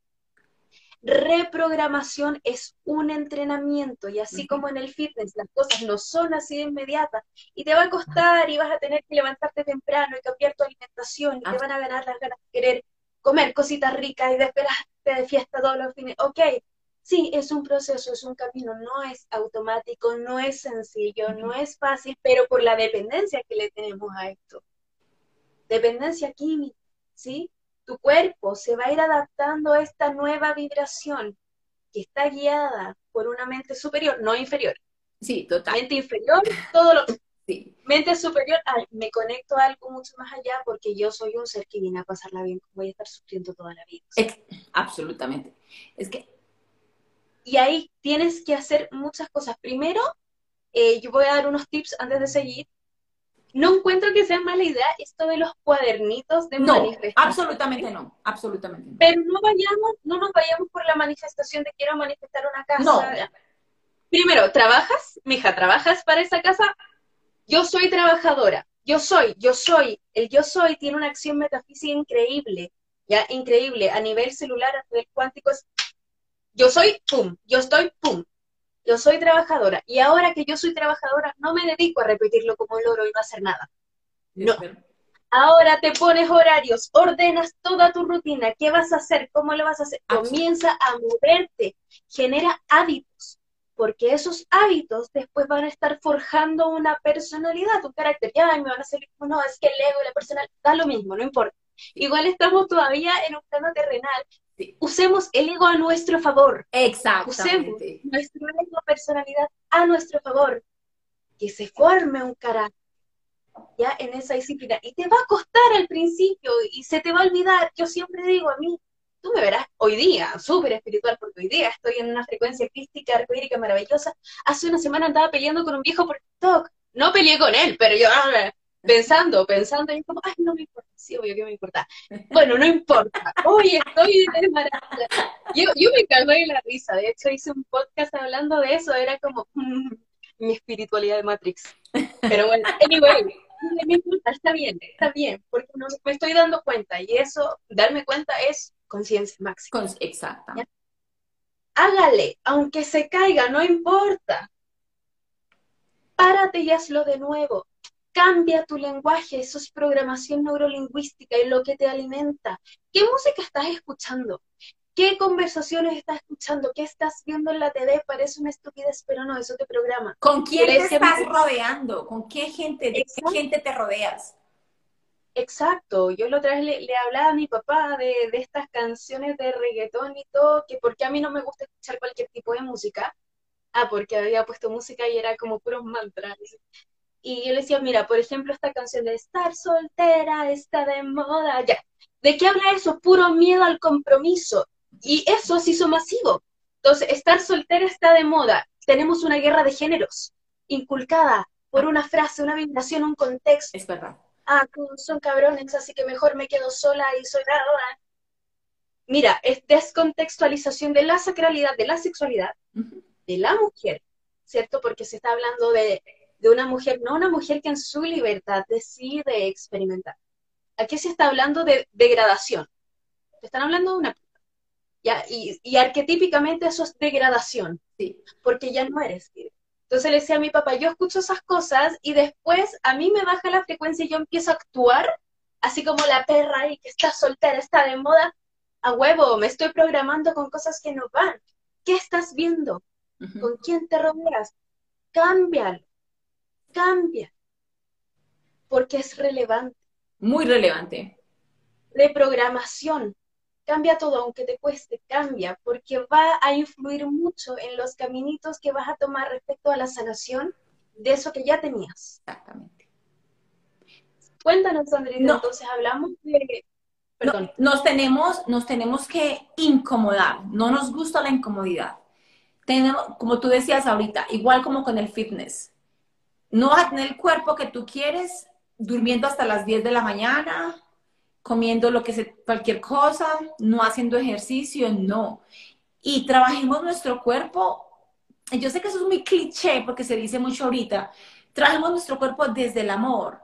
reprogramación es un entrenamiento y así como en el fitness las cosas no son así de inmediatas y te va a costar y vas a tener que levantarte temprano y cambiar tu alimentación y te van a ganar las ganas de querer comer cositas ricas y de esperarte de fiesta todos los fines. Ok, sí, es un proceso, es un camino, no es automático, no es sencillo, no es fácil, pero por la dependencia que le tenemos a esto. Dependencia química, ¿sí? Tu cuerpo se va a ir adaptando a esta nueva vibración que está guiada por una mente superior, no inferior. Sí, total. Mente inferior, todo lo sí. Mente superior, me conecto a algo mucho más allá porque yo soy un ser que viene a pasarla bien, voy a estar sufriendo toda la vida. absolutamente. Es que... Y ahí tienes que hacer muchas cosas. Primero, eh, yo voy a dar unos tips antes de seguir no encuentro que sea mala idea esto de los cuadernitos de no, Absolutamente no, absolutamente no. Pero no vayamos, no nos vayamos por la manifestación de quiero manifestar una casa. No. Primero, ¿trabajas? Mija, ¿trabajas para esa casa? Yo soy trabajadora. yo soy, yo soy, el yo soy tiene una acción metafísica increíble, ya increíble, a nivel celular, a nivel cuántico es, yo soy, pum, yo estoy, pum, yo soy trabajadora, y ahora que yo soy trabajadora, no me dedico a repetirlo como loro y no hacer nada. No. Ahora te pones horarios, ordenas toda tu rutina, ¿qué vas a hacer? ¿Cómo lo vas a hacer? Comienza a moverte, genera hábitos porque esos hábitos después van a estar forjando una personalidad, un carácter. Ya me van a salir como, no, es que el ego, la personalidad, da lo mismo, no importa. Igual estamos todavía en un plano terrenal. Usemos el ego a nuestro favor. Exactamente. Usemos nuestro ego, personalidad a nuestro favor. Que se forme un carácter ya en esa disciplina. Y te va a costar al principio y se te va a olvidar. Yo siempre digo a mí, tú me verás hoy día, súper espiritual, porque hoy día estoy en una frecuencia crística, arcoírica, maravillosa. Hace una semana andaba peleando con un viejo por TikTok. No peleé con él, pero yo ah, pensando, pensando, y como, ay, no me importa, sí, obvio que me importa. Bueno, no importa, hoy estoy de maravilla. Yo, yo me cagué de la risa, de hecho hice un podcast hablando de eso, era como mm, mi espiritualidad de Matrix. Pero bueno, anyway, me importa, está bien, está bien, porque no, me estoy dando cuenta, y eso, darme cuenta es conciencia máxima. exacto. Hágale, aunque se caiga, no importa. Párate y hazlo de nuevo. Cambia tu lenguaje, eso es programación neurolingüística y lo que te alimenta. ¿Qué música estás escuchando? ¿Qué conversaciones estás escuchando? ¿Qué estás viendo en la TV? Parece una estupidez, pero no, eso te programa. ¿Con quién te estás rodeando? ¿Con qué gente, de qué gente te rodeas? Exacto, yo la otra vez le, hablaba a mi papá de, estas canciones de reggaetón y todo, que porque a mí no me gusta escuchar cualquier tipo de música. Ah, porque había puesto música y era como puros mantras. Y yo le decía, mira, por ejemplo, esta canción de estar soltera, está de moda, ya. ¿De qué habla eso? Puro miedo al compromiso. Y eso se hizo masivo. Entonces, estar soltera está de moda. Tenemos una guerra de géneros inculcada por una frase, una vibración, un contexto. Es verdad ah, son cabrones, así que mejor me quedo sola y soy nada. Mira, es descontextualización de la sacralidad, de la sexualidad, de la mujer, ¿cierto? Porque se está hablando de, una mujer, no una mujer que en su libertad decide experimentar. Aquí se está hablando de degradación. Están hablando de una ¿ya? Y, y arquetípicamente eso es degradación, sí. porque ya no eres libre. Entonces le decía a mi papá, yo escucho esas cosas y después a mí me baja la frecuencia y yo empiezo a actuar así como la perra ahí que está soltera, está de moda, a huevo, me estoy programando con cosas que no van. ¿Qué estás viendo? ¿Con quién te rodeas? Cámbialo, cambia, porque es relevante. Muy relevante. Reprogramación, cambia todo, aunque te cueste, cambia, porque va a influir mucho en los caminitos que vas a tomar respecto a la sanación de eso que ya tenías. Exactamente. Cuéntanos, Andrés, entonces hablamos de... Perdón. nos, tenemos, nos tenemos que incomodar, no nos gusta la incomodidad. Tenemos, como tú decías ahorita, igual como con el fitness, no vas a tener el cuerpo que tú quieres durmiendo hasta las 10 de la mañana, comiendo lo que se, cualquier cosa, no haciendo ejercicio, no. Y trabajemos nuestro cuerpo. Yo sé que eso es muy cliché porque se dice mucho ahorita. Trabajemos nuestro cuerpo desde el amor.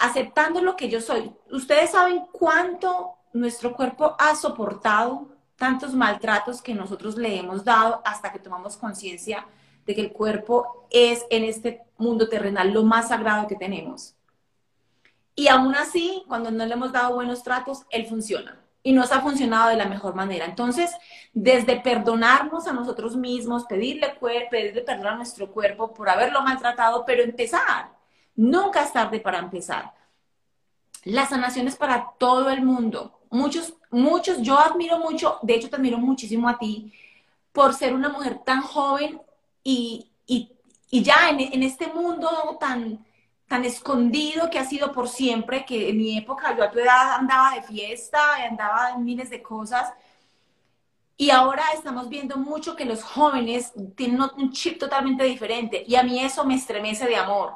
Aceptando lo que yo soy. Ustedes saben cuánto nuestro cuerpo ha soportado tantos maltratos que nosotros le hemos dado hasta que tomamos conciencia de que el cuerpo es en este mundo terrenal lo más sagrado que tenemos. Y aún así, cuando no le hemos dado buenos tratos, él funciona. Y nos ha funcionado de la mejor manera. Entonces, desde perdonarnos a nosotros mismos, pedirle, pedirle perdón a nuestro cuerpo por haberlo maltratado, pero empezar. Nunca es tarde para empezar. La sanación es para todo el mundo. Muchos, muchos, yo admiro mucho, de hecho te admiro muchísimo a ti, por ser una mujer tan joven y, ya en, en este mundo tan, tan escondido que ha sido por siempre, que en mi época yo a tu edad andaba de fiesta, andaba en miles de cosas. Y ahora estamos viendo mucho que los jóvenes tienen un chip totalmente diferente y a mí eso me estremece de amor,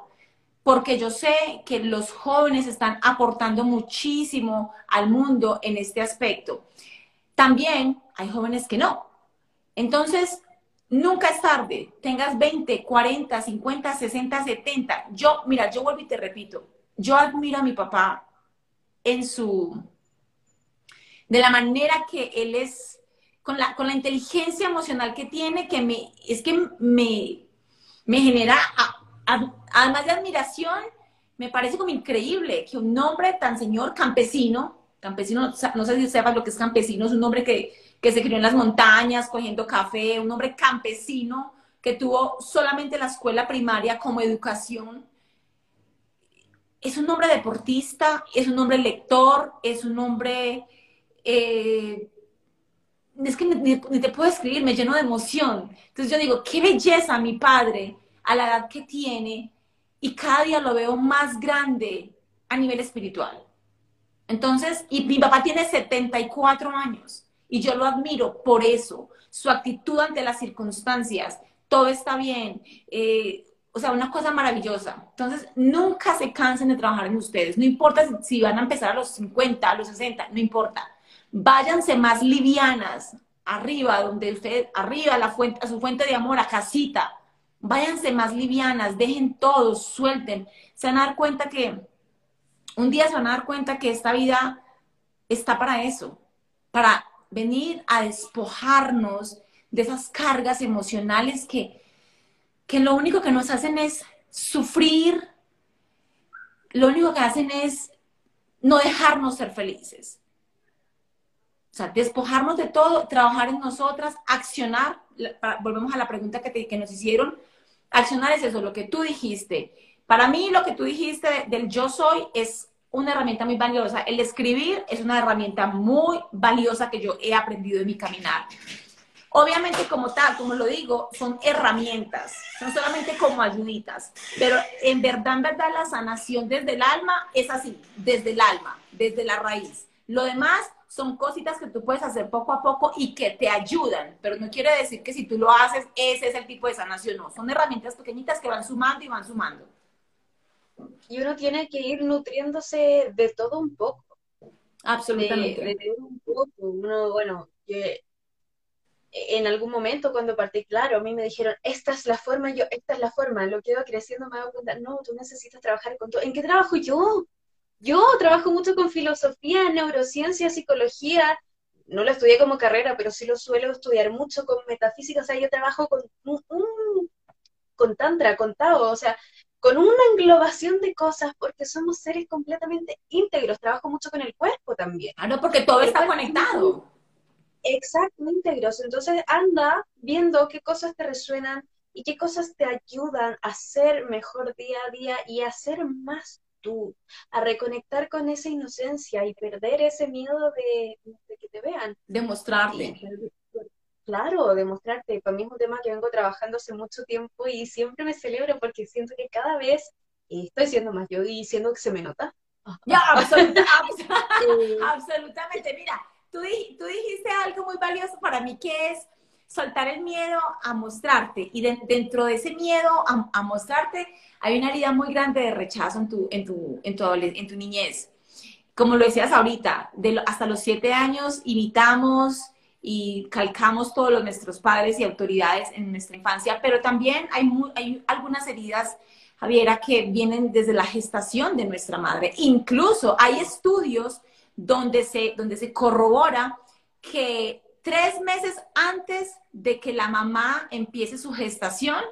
porque yo sé que los jóvenes están aportando muchísimo al mundo en este aspecto. También hay jóvenes que no. Entonces, Nunca es tarde, tengas 20, 40, 50, 60, 70. Yo, mira, yo vuelvo y te repito, yo admiro a mi papá en su, de la manera que él es, con la, con la inteligencia emocional que tiene, que me, es que me, me genera, además de admiración, me parece como increíble que un hombre tan señor campesino, campesino, no sé si sepas lo que es campesino, es un hombre que, que se crió en las montañas cogiendo café, un hombre campesino que tuvo solamente la escuela primaria como educación. Es un hombre deportista, es un hombre lector, es un hombre... Eh, es que ni, te puedo escribir, me lleno de emoción. Entonces yo digo, qué belleza mi padre a la edad que tiene y cada día lo veo más grande a nivel espiritual. Entonces, y mi papá tiene 74 años y yo lo admiro por eso, su actitud ante las circunstancias, todo está bien, eh, o sea, una cosa maravillosa. Entonces, nunca se cansen de trabajar en ustedes, no importa si van a empezar a los 50, a los 60, no importa. Váyanse más livianas, arriba, donde usted, arriba, a, la fuente, a su fuente de amor, a casita. Váyanse más livianas, dejen todo, suelten. Se van a dar cuenta que, un día se van a dar cuenta que esta vida está para eso, para venir a despojarnos de esas cargas emocionales que, que lo único que nos hacen es sufrir, lo único que hacen es no dejarnos ser felices. O sea, despojarnos de todo, trabajar en nosotras, accionar, volvemos a la pregunta que, que nos hicieron, accionar es eso, lo que tú dijiste. Para mí lo que tú dijiste del yo soy es una herramienta muy valiosa. El escribir es una herramienta muy valiosa que yo he aprendido en mi caminar. Obviamente, como tal, como lo digo, son herramientas, son solamente como ayuditas, pero en verdad, en verdad, la sanación desde el alma es así, desde el alma, desde la raíz. Lo demás son cositas que tú puedes hacer poco a poco y que te ayudan, pero no quiere decir que si tú lo haces, ese es el tipo de sanación, no, son herramientas pequeñitas que van sumando y van sumando. Y uno tiene que ir nutriéndose de todo un poco. Absolutamente. De, todo un poco. Uno, bueno, que en algún momento cuando partí, claro, a mí me dijeron, esta es la forma, yo, esta es la forma, lo que iba creciendo me dado cuenta, no, tú necesitas trabajar con todo. ¿En qué trabajo yo? Yo trabajo mucho con filosofía, neurociencia, psicología, no lo estudié como carrera, pero sí lo suelo estudiar mucho con metafísica, o sea, yo trabajo con un, con tantra, con Tao, o sea, con una englobación de cosas, porque somos seres completamente íntegros, trabajo mucho con el cuerpo también. Ah, no, porque todo está conectado Exacto, íntegros. Entonces anda viendo qué cosas te resuenan y qué cosas te ayudan a ser mejor día a día y a ser más tú, a reconectar con esa inocencia y perder ese miedo de, que te vean. Demostrarte. Claro, demostrarte. Para mí es un tema que vengo trabajando hace mucho tiempo y siempre me celebro porque siento que cada vez estoy siendo más yo y siento que se me nota. Ya, absolutamente. Mira, tú, dijiste algo muy valioso para mí que es soltar el miedo a mostrarte. Y dentro de ese miedo a, mostrarte hay una herida muy grande de rechazo en tu, en tu, en tu, en tu niñez. Como lo decías ahorita, de hasta los siete años imitamos y calcamos todos los nuestros padres y autoridades en nuestra infancia, pero también hay, hay algunas heridas, Javiera, que vienen desde la gestación de nuestra madre. Incluso hay estudios donde se, donde se corrobora que tres meses antes de que la mamá empiece su gestación,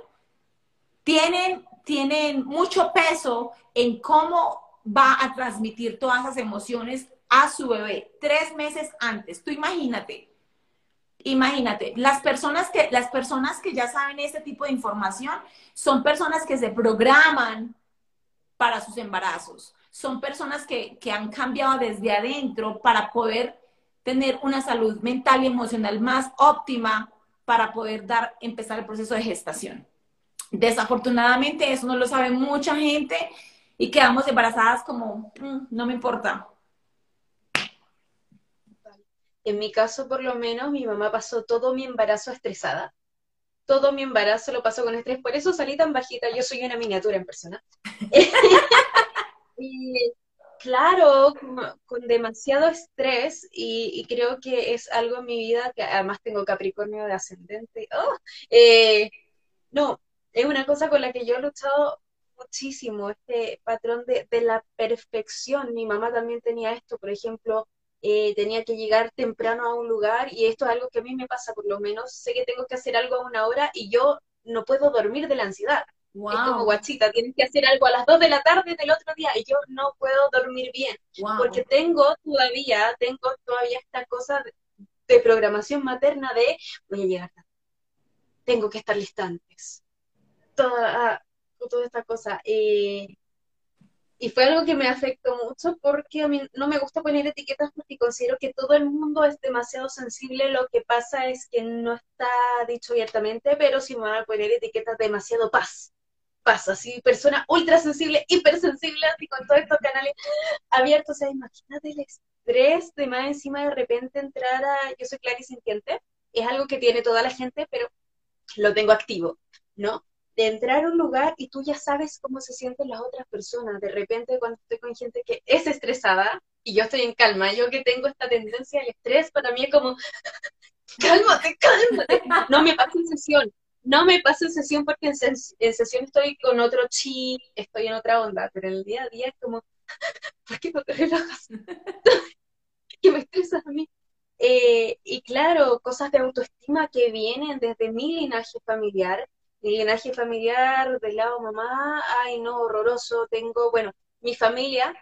tienen, tienen mucho peso en cómo va a transmitir todas esas emociones a su bebé. Tres meses antes. Tú imagínate. Imagínate, las personas que, las personas que ya saben este tipo de información son personas que se programan para sus embarazos son personas que, han cambiado desde adentro para poder tener una salud mental y emocional más óptima para poder dar, empezar el proceso de gestación. Desafortunadamente eso no lo sabe mucha gente y quedamos embarazadas como, mm, no me importa. En mi caso, por lo menos, mi mamá pasó todo mi embarazo estresada. Todo mi embarazo lo pasó con estrés, por eso salí tan bajita. Yo soy una miniatura en persona. Y claro, con, demasiado estrés y, creo que es algo en mi vida que además tengo Capricornio de ascendente. ¡oh! Eh, no, es una cosa con la que yo he luchado muchísimo este patrón de, de la perfección. Mi mamá también tenía esto, por ejemplo, eh, tenía que llegar temprano a un lugar y esto es algo que a mí me pasa, por lo menos sé que tengo que hacer algo a una hora y yo no puedo dormir de la ansiedad. Es como guachita, tienes que hacer algo a las 2 de la tarde del otro día y yo no puedo dormir bien, porque tengo todavía, tengo todavía esta cosa de, programación materna de voy a llegar tarde, tengo que estar lista antes. Toda, toda esta cosa. Eh, y fue algo que me afectó mucho porque a mí no me gusta poner etiquetas porque considero que todo el mundo es demasiado sensible. Lo que pasa es que no está dicho abiertamente, pero si me van a poner etiquetas demasiado paz. Paz, así, persona ultra sensible, hipersensible, así con todos estos canales abiertos. O sea, imagínate el estrés de más encima de repente entrar a. Yo soy clarisintiente, es algo que tiene toda la gente, pero lo tengo activo, ¿no? De entrar a un lugar y tú ya sabes cómo se sienten las otras personas. De repente, cuando estoy con gente que es estresada y yo estoy en calma, yo que tengo esta tendencia al estrés, para mí es como, cálmate, cálmate. No me pasa en sesión, no me pasa en sesión porque en, sesión estoy con otro chill, estoy en otra onda, pero en el día a día es como, ¿por qué no te relajas? que me estresas a mí. Eh, y claro, cosas de autoestima que vienen desde mi linaje familiar, mi linaje familiar del lado mamá, ay no, horroroso, tengo, bueno, mi familia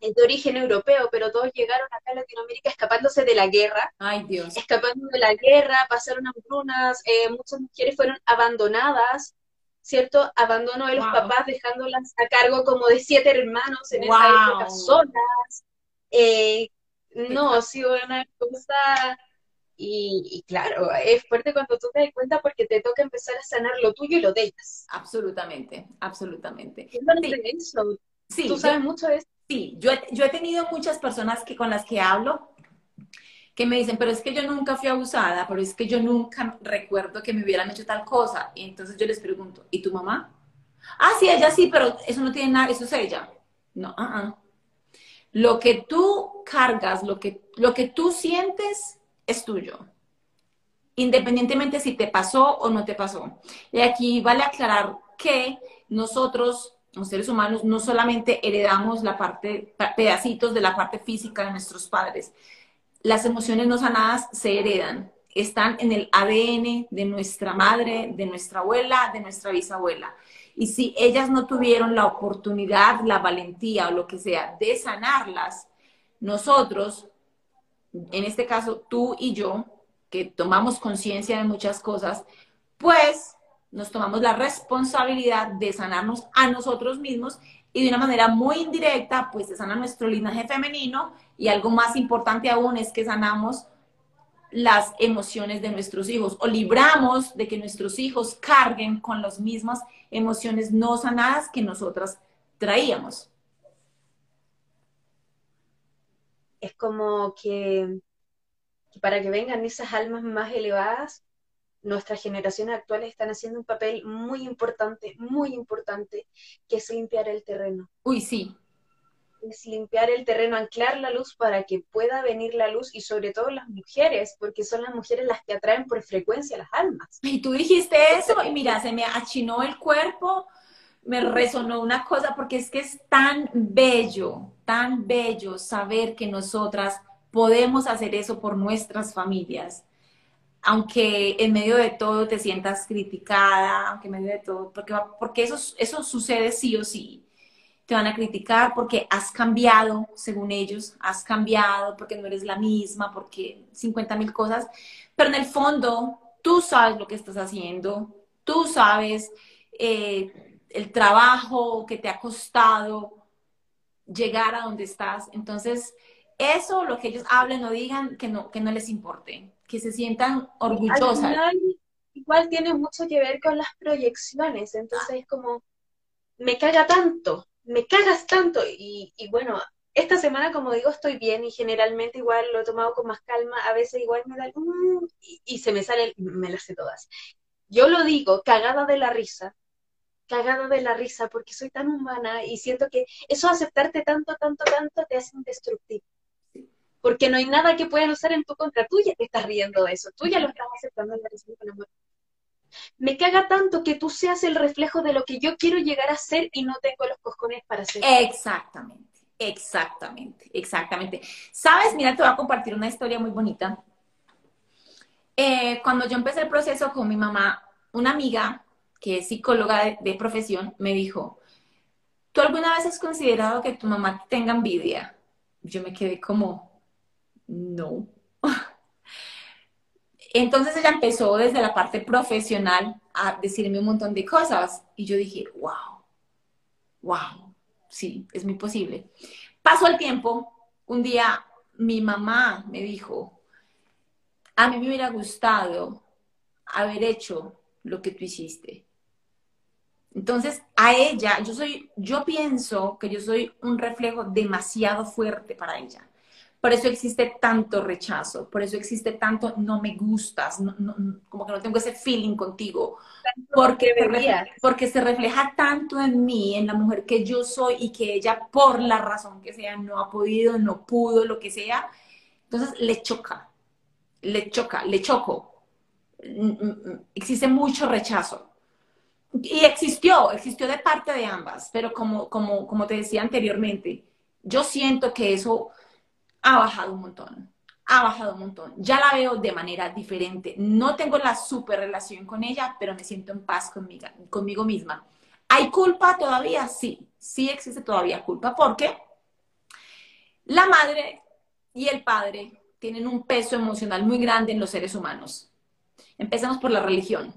es de origen europeo, pero todos llegaron acá a Latinoamérica escapándose de la guerra. Ay, Dios. Escapando de la guerra, pasaron hambrunas, eh, muchas mujeres fueron abandonadas, ¿cierto? Abandono de los papás, dejándolas a cargo como de siete hermanos en esa época solas. Eh, no, ha sido una cosa y, claro, es fuerte cuando tú te das cuenta porque te toca empezar a sanar lo tuyo y lo de ellas. Absolutamente, absolutamente. ¿Qué sí. eso? Sí, ¿Tú sabes mucho de eso? Sí, yo he, yo he tenido muchas personas que con las que hablo que me dicen, pero es que yo nunca fui abusada, pero es que yo nunca recuerdo que me hubieran hecho tal cosa. Y entonces yo les pregunto, ¿y tu mamá? Ah, sí, ella sí, pero eso no tiene nada, eso es ella. No, uh Lo que tú cargas, lo que, lo que tú sientes, es tuyo, independientemente si te pasó o no te pasó. Y aquí vale aclarar que nosotros, los seres humanos, no solamente heredamos la parte, pedacitos de la parte física de nuestros padres, las emociones no sanadas se heredan, están en el ADN de nuestra madre, de nuestra abuela, de nuestra bisabuela. Y si ellas no tuvieron la oportunidad, la valentía o lo que sea de sanarlas, nosotros en este caso tú y yo, que tomamos conciencia de muchas cosas, pues nos tomamos la responsabilidad de sanarnos a nosotros mismos y de una manera muy indirecta, pues se sana nuestro linaje femenino y algo más importante aún es que sanamos las emociones de nuestros hijos o libramos de que nuestros hijos carguen con las mismas emociones no sanadas que nosotras traíamos. Es como que, para que vengan esas almas más elevadas, nuestras generaciones actuales están haciendo un papel muy importante, muy importante, que es limpiar el terreno. Uy, sí. Es limpiar el terreno, anclar la luz para que pueda venir la luz y sobre todo las mujeres, porque son las mujeres las que atraen por frecuencia las almas. Y tú dijiste eso y mira, se me achinó el cuerpo me resonó una cosa porque es que es tan bello, tan bello saber que nosotras podemos hacer eso por nuestras familias. Aunque en medio de todo te sientas criticada, aunque en medio de todo, porque, porque eso, eso sucede sí o sí. Te van a criticar porque has cambiado, según ellos, has cambiado, porque no eres la misma, porque 50 mil cosas. Pero en el fondo, tú sabes lo que estás haciendo, tú sabes eh, el trabajo que te ha costado llegar a donde estás. Entonces, eso, lo que ellos hablen o digan, que no, que no les importe, que se sientan orgullosas. igual tiene mucho que ver con las proyecciones, entonces es como, me caga tanto, me cagas tanto, y, bueno, esta semana, como digo, estoy bien y generalmente igual lo he tomado con más calma, a veces igual me da el, mm", y, y, se me sale, me las sé todas. Yo lo digo, cagada de la risa, cagada de la risa porque soy tan humana y siento que eso aceptarte tanto, tanto, tanto te hace indestructible. Porque no hay nada que puedan usar en tu contra. Tú ya te estás riendo de eso, tú ya lo estás aceptando en la con amor. Me caga tanto que tú seas el reflejo de lo que yo quiero llegar a ser y no tengo los cojones para ser. Exactamente, exactamente, exactamente. Sabes, mira, te voy a compartir una historia muy bonita. Eh, cuando yo empecé el proceso con mi mamá, una amiga que es psicóloga de, profesión me dijo, ¿tú alguna vez has considerado que tu mamá tenga envidia? Yo me quedé como, no. Entonces ella empezó desde la parte profesional a decirme un montón de cosas y yo dije, wow, wow, sí, es muy posible. Pasó el tiempo, un día mi mamá me dijo, a mí me hubiera gustado haber hecho lo que tú hiciste. Entonces, a ella, yo soy, yo pienso que yo soy un reflejo demasiado fuerte para ella. Por eso existe tanto rechazo, por eso existe tanto no me gustas, como que no tengo ese feeling contigo, porque, porque se refleja tanto en mí, en la mujer que yo soy y que ella por la razón que sea no ha podido, no pudo, lo que sea. Entonces le choca, le choca, le choco. Mm, mm, mm. Existe mucho rechazo. Y existió, existió de parte de ambas, pero como, como, como te decía anteriormente, yo siento que eso ha bajado un montón, ha bajado un montón. Ya la veo de manera diferente. No tengo la super relación con ella, pero me siento en paz conmigo, conmigo misma. ¿Hay culpa todavía? Sí, sí existe todavía culpa, porque la madre y el padre tienen un peso emocional muy grande en los seres humanos. Empecemos por la religión.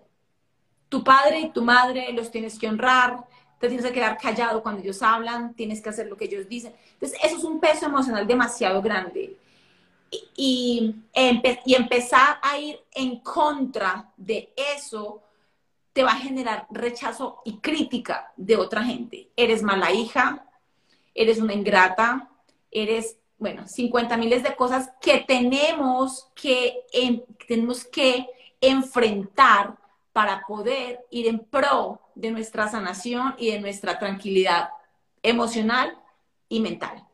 Tu padre y tu madre los tienes que honrar, te tienes que quedar callado cuando ellos hablan, tienes que hacer lo que ellos dicen. Entonces, eso es un peso emocional demasiado grande. Y, y, empezar a ir en contra de eso te va a generar rechazo y crítica de otra gente. Eres mala hija, eres una ingrata, eres, bueno, 50 miles de cosas que tenemos que, tenemos que enfrentar para poder ir en pro de nuestra sanación y de nuestra tranquilidad emocional y mental.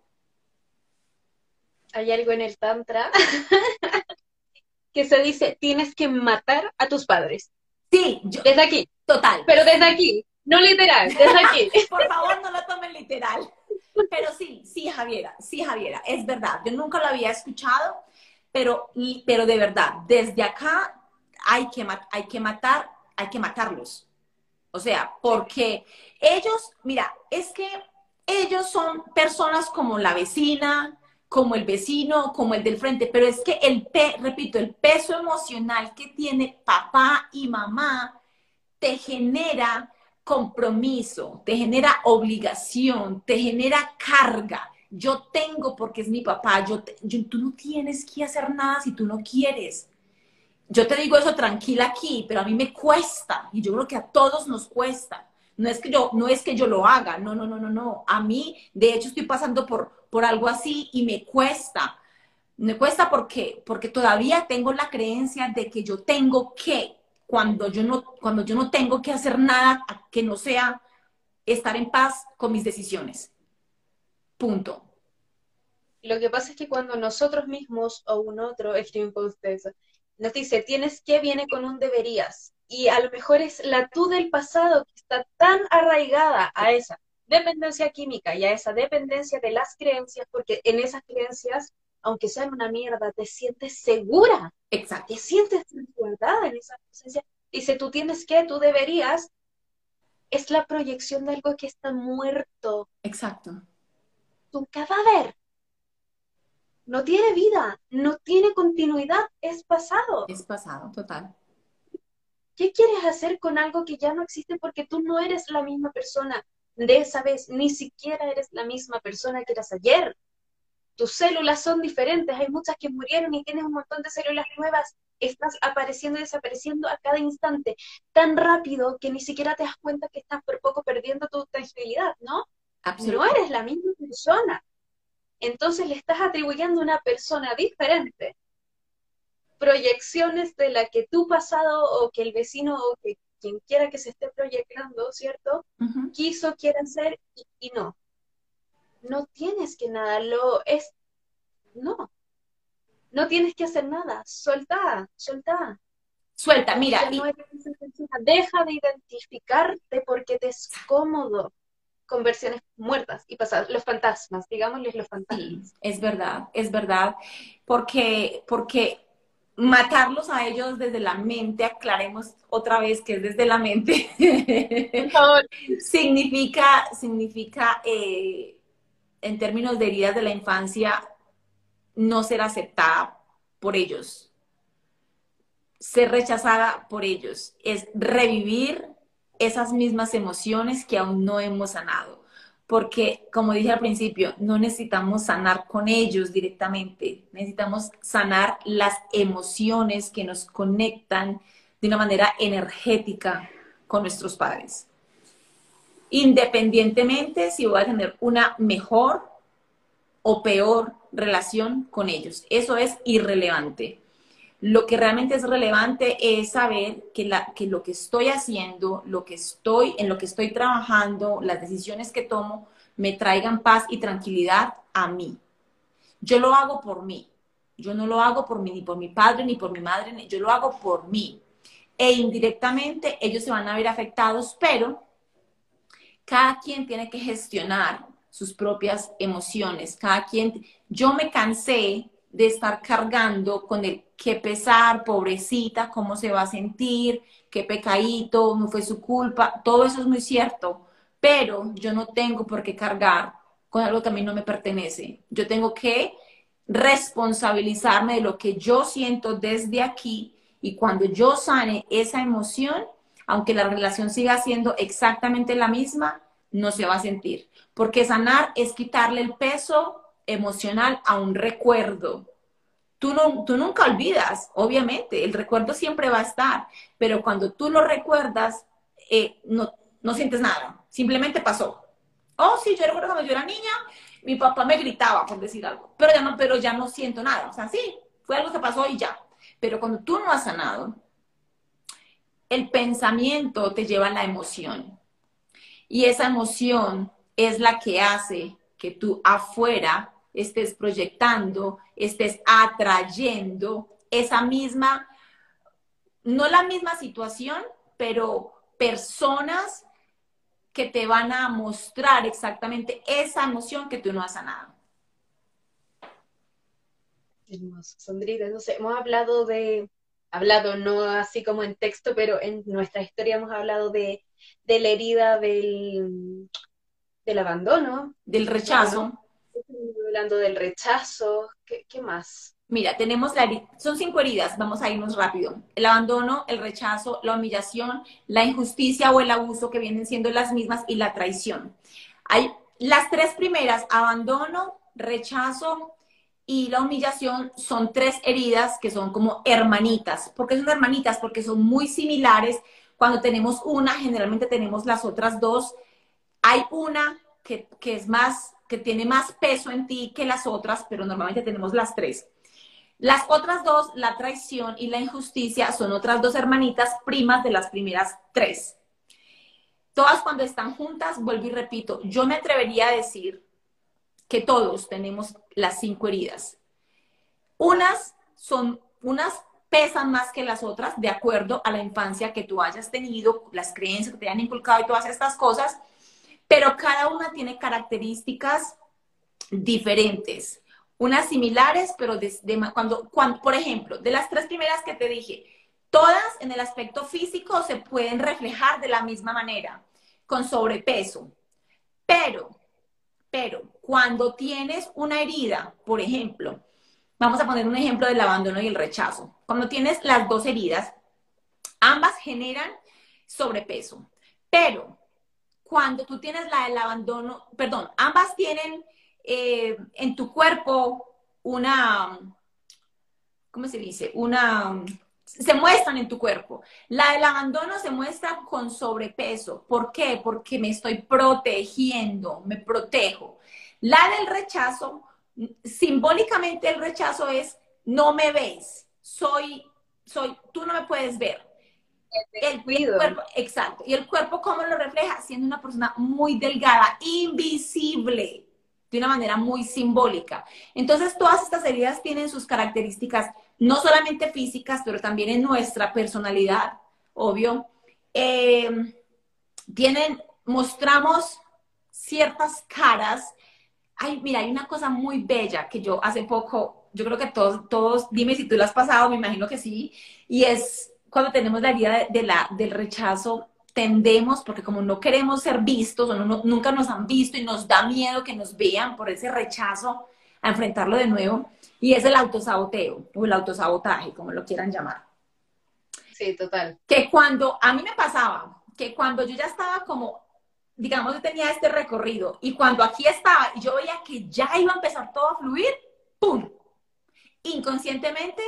Hay algo en el Tantra que se dice, tienes que matar a tus padres. Sí, yo, desde aquí. Total. Pero desde aquí, no literal, desde aquí. Por favor, no lo tomen literal. Pero sí, sí, Javiera, sí, Javiera, es verdad. Yo nunca lo había escuchado, pero, pero de verdad, desde acá hay que, hay que matar, hay que matarlos. O sea, porque ellos, mira, es que ellos son personas como la vecina, como el vecino, como el del frente, pero es que el, repito, el peso emocional que tiene papá y mamá te genera compromiso, te genera obligación, te genera carga. Yo tengo porque es mi papá, yo, tú no tienes que hacer nada si tú no quieres yo te digo eso tranquila aquí, pero a mí me cuesta y yo creo que a todos nos cuesta. No es que yo, no es que yo lo haga, no, no, no, no, no. A mí, de hecho, estoy pasando por, por algo así y me cuesta. Me cuesta porque, porque todavía tengo la creencia de que yo tengo que, cuando yo no, cuando yo no tengo que hacer nada que no sea estar en paz con mis decisiones. Punto. Lo que pasa es que cuando nosotros mismos o un otro un eso, nos dice, tienes que viene con un deberías. Y a lo mejor es la tú del pasado que está tan arraigada a esa dependencia química y a esa dependencia de las creencias, porque en esas creencias, aunque sean una mierda, te sientes segura. Exacto. Te sientes guardada en esa presencia. Dice, tú tienes que, tú deberías. Es la proyección de algo que está muerto. Exacto. Un cadáver no tiene vida, no tiene continuidad, es pasado. Es pasado, total. ¿Qué quieres hacer con algo que ya no existe porque tú no eres la misma persona de esa vez, ni siquiera eres la misma persona que eras ayer? Tus células son diferentes, hay muchas que murieron y tienes un montón de células nuevas, estás apareciendo y desapareciendo a cada instante, tan rápido que ni siquiera te das cuenta que estás por poco perdiendo tu tranquilidad, ¿no? No eres la misma persona entonces le estás atribuyendo a una persona diferente proyecciones de la que tu pasado o que el vecino o que quien quiera que se esté proyectando, ¿cierto? Quiso, quiere hacer y, no. No tienes que nada, lo es, no. No tienes que hacer nada, soltá, soltá. Suelta, mira. Deja de identificarte porque te es cómodo con versiones muertas y pasadas, los fantasmas, digámosles los fantasmas. es verdad, es verdad, porque, porque matarlos a ellos desde la mente, aclaremos otra vez que es desde la mente, significa, significa eh, en términos de heridas de la infancia, no ser aceptada por ellos, ser rechazada por ellos, es revivir esas mismas emociones que aún no hemos sanado. Porque, como dije al principio, no necesitamos sanar con ellos directamente, necesitamos sanar las emociones que nos conectan de una manera energética con nuestros padres. Independientemente si voy a tener una mejor o peor relación con ellos. Eso es irrelevante. Lo que realmente es relevante es saber que, lo que estoy haciendo, lo que estoy, en lo que estoy trabajando, las decisiones que tomo, me traigan paz y tranquilidad a mí. Yo lo hago por mí. Yo no lo hago por mí, ni por mi padre, ni por mi madre, yo lo hago por mí. E indirectamente ellos se van a ver afectados, pero cada quien tiene que gestionar sus propias emociones. Cada quien, yo me cansé de estar cargando con el qué pesar, pobrecita, cómo se va a sentir, qué pecadito, no fue su culpa, todo eso es muy cierto, pero yo no tengo por qué cargar con algo que a mí no me pertenece. Yo tengo que responsabilizarme de lo que yo siento desde aquí y cuando yo sane esa emoción, aunque la relación siga siendo exactamente la misma, no se va a sentir. Porque sanar es quitarle el peso emocional a un recuerdo. Tú, no, tú nunca olvidas, obviamente, el recuerdo siempre va a estar, pero cuando tú lo recuerdas, eh, no, no sientes nada, simplemente pasó. Oh, sí, yo recuerdo cuando yo era niña, mi papá me gritaba por decir algo, pero ya no, pero ya no siento nada. O sea, sí, fue algo que pasó y ya. Pero cuando tú no has sanado, el pensamiento te lleva a la emoción. Y esa emoción es la que hace que tú afuera estés proyectando, estés atrayendo esa misma, no la misma situación, pero personas que te van a mostrar exactamente esa emoción que tú no has sanado. Hermoso, Sandrita. No sé, hemos hablado de, hablado no así como en texto, pero en nuestra historia hemos hablado de, de la herida del, del abandono. Del rechazo hablando del rechazo, ¿qué, más? Mira, tenemos la, son cinco heridas, vamos a irnos rápido. El abandono, el rechazo, la humillación, la injusticia o el abuso que vienen siendo las mismas y la traición. Hay las tres primeras, abandono, rechazo y la humillación, son tres heridas que son como hermanitas. ¿Por qué son hermanitas? Porque son muy similares. Cuando tenemos una, generalmente tenemos las otras dos. Hay una que, que es más que tiene más peso en ti que las otras, pero normalmente tenemos las tres. Las otras dos, la traición y la injusticia, son otras dos hermanitas primas de las primeras tres. Todas cuando están juntas, vuelvo y repito, yo me atrevería a decir que todos tenemos las cinco heridas. Unas son, unas pesan más que las otras de acuerdo a la infancia que tú hayas tenido, las creencias que te han inculcado y todas estas cosas pero cada una tiene características diferentes, unas similares, pero cuando, por ejemplo, de las tres primeras que te dije, todas en el aspecto físico se pueden reflejar de la misma manera, con sobrepeso, pero, pero cuando tienes una herida, por ejemplo, vamos a poner un ejemplo del abandono y el rechazo, cuando tienes las dos heridas, ambas generan sobrepeso, pero cuando tú tienes la del abandono, perdón, ambas tienen eh, en tu cuerpo una, ¿cómo se dice? Una, se muestran en tu cuerpo. La del abandono se muestra con sobrepeso. ¿Por qué? Porque me estoy protegiendo, me protejo. La del rechazo, simbólicamente el rechazo es, no me ves, soy, soy, tú no me puedes ver. El, cuerpo, exacto. ¿Y el cuerpo cómo lo refleja? Siendo una persona muy delgada, invisible, de una manera muy simbólica. Entonces, todas estas heridas tienen sus características no solamente físicas, pero también en nuestra personalidad, obvio, eh, tienen, mostramos ciertas caras. Ay, mira, hay una cosa muy bella que yo hace poco, yo creo que todos, todos, dime si tú lo has pasado, me imagino que sí, y es cuando tenemos la idea de, la, del rechazo, tendemos, porque como no queremos ser vistos o no, nunca nos han visto y nos da miedo que nos vean por ese rechazo, a enfrentarlo de nuevo, y es el autosaboteo o el autosabotaje, como lo quieran llamar. Sí, total. Que cuando a mí me pasaba, que cuando yo ya estaba como, digamos, yo tenía este recorrido y cuando aquí estaba y yo veía que ya iba a empezar todo a fluir, ¡pum! Inconscientemente,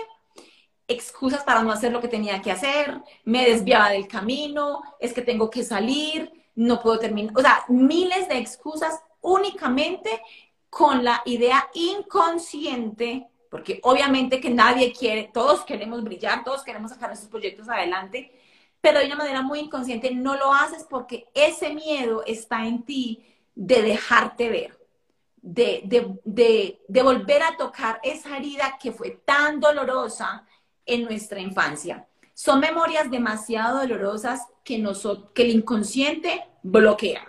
excusas para no hacer lo que tenía que hacer, me desviaba del camino, es que tengo que salir, no puedo terminar, o sea, miles de excusas únicamente con la idea inconsciente, porque obviamente que nadie quiere, todos queremos brillar, todos queremos sacar nuestros proyectos adelante, pero de una manera muy inconsciente no lo haces porque ese miedo está en ti de dejarte ver, de, de, de, volver a tocar esa herida que fue tan dolorosa en nuestra infancia. Son memorias demasiado dolorosas que, que el inconsciente bloquea.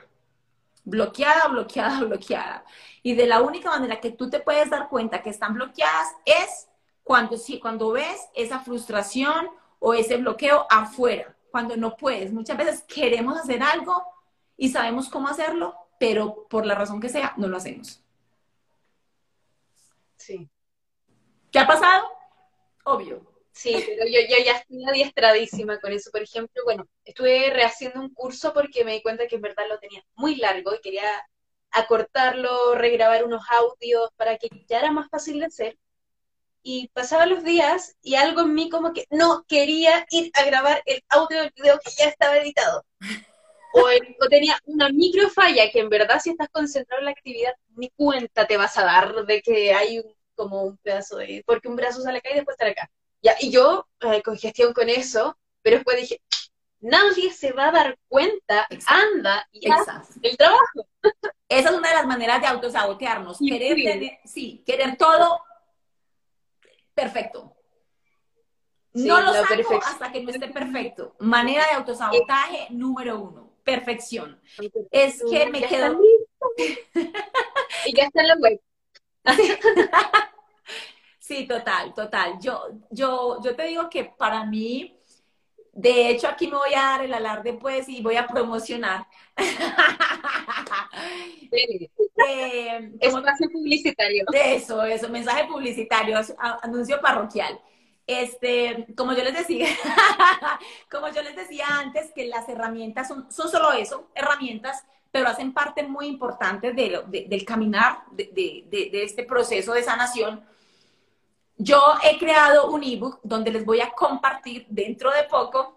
Bloqueada, bloqueada, bloqueada. Y de la única manera que tú te puedes dar cuenta que están bloqueadas es cuando, cuando ves esa frustración o ese bloqueo afuera, cuando no puedes. Muchas veces queremos hacer algo y sabemos cómo hacerlo, pero por la razón que sea, no lo hacemos. Sí. ¿Qué ha pasado? Obvio. Sí, pero yo, yo, ya estoy adiestradísima con eso. Por ejemplo, bueno, estuve rehaciendo un curso porque me di cuenta que en verdad lo tenía muy largo y quería acortarlo, regrabar unos audios para que ya era más fácil de hacer. Y pasaban los días y algo en mí como que no quería ir a grabar el audio del video que ya estaba editado. O, tenía una micro falla que en verdad si estás concentrado en la actividad ni cuenta te vas a dar de que hay como un pedazo de... porque un brazo sale acá y después sale acá. Ya, y yo eh, con gestión con eso, pero después dije, nadie se va a dar cuenta, anda y haz el trabajo. Esa es una de las maneras de autosabotearnos. querer tener, sí, querer todo perfecto. no lo saco hasta que no esté perfecto. Manera de autosabotaje número uno. Perfección. Es que me quedo. y ya está en la web. Sí, total, total. Yo, yo, yo te digo que para mí de hecho, aquí me voy a dar el alarde, pues, y voy a promocionar. eh, Espacio publicitario. Eso, eso, mensaje publicitario, anuncio parroquial. Este, como yo les decía, como yo les decía antes, que las herramientas son, son solo eso, herramientas, pero hacen parte muy importante del caminar de, de este proceso de sanación yo he creado un ebook donde les voy a compartir dentro de poco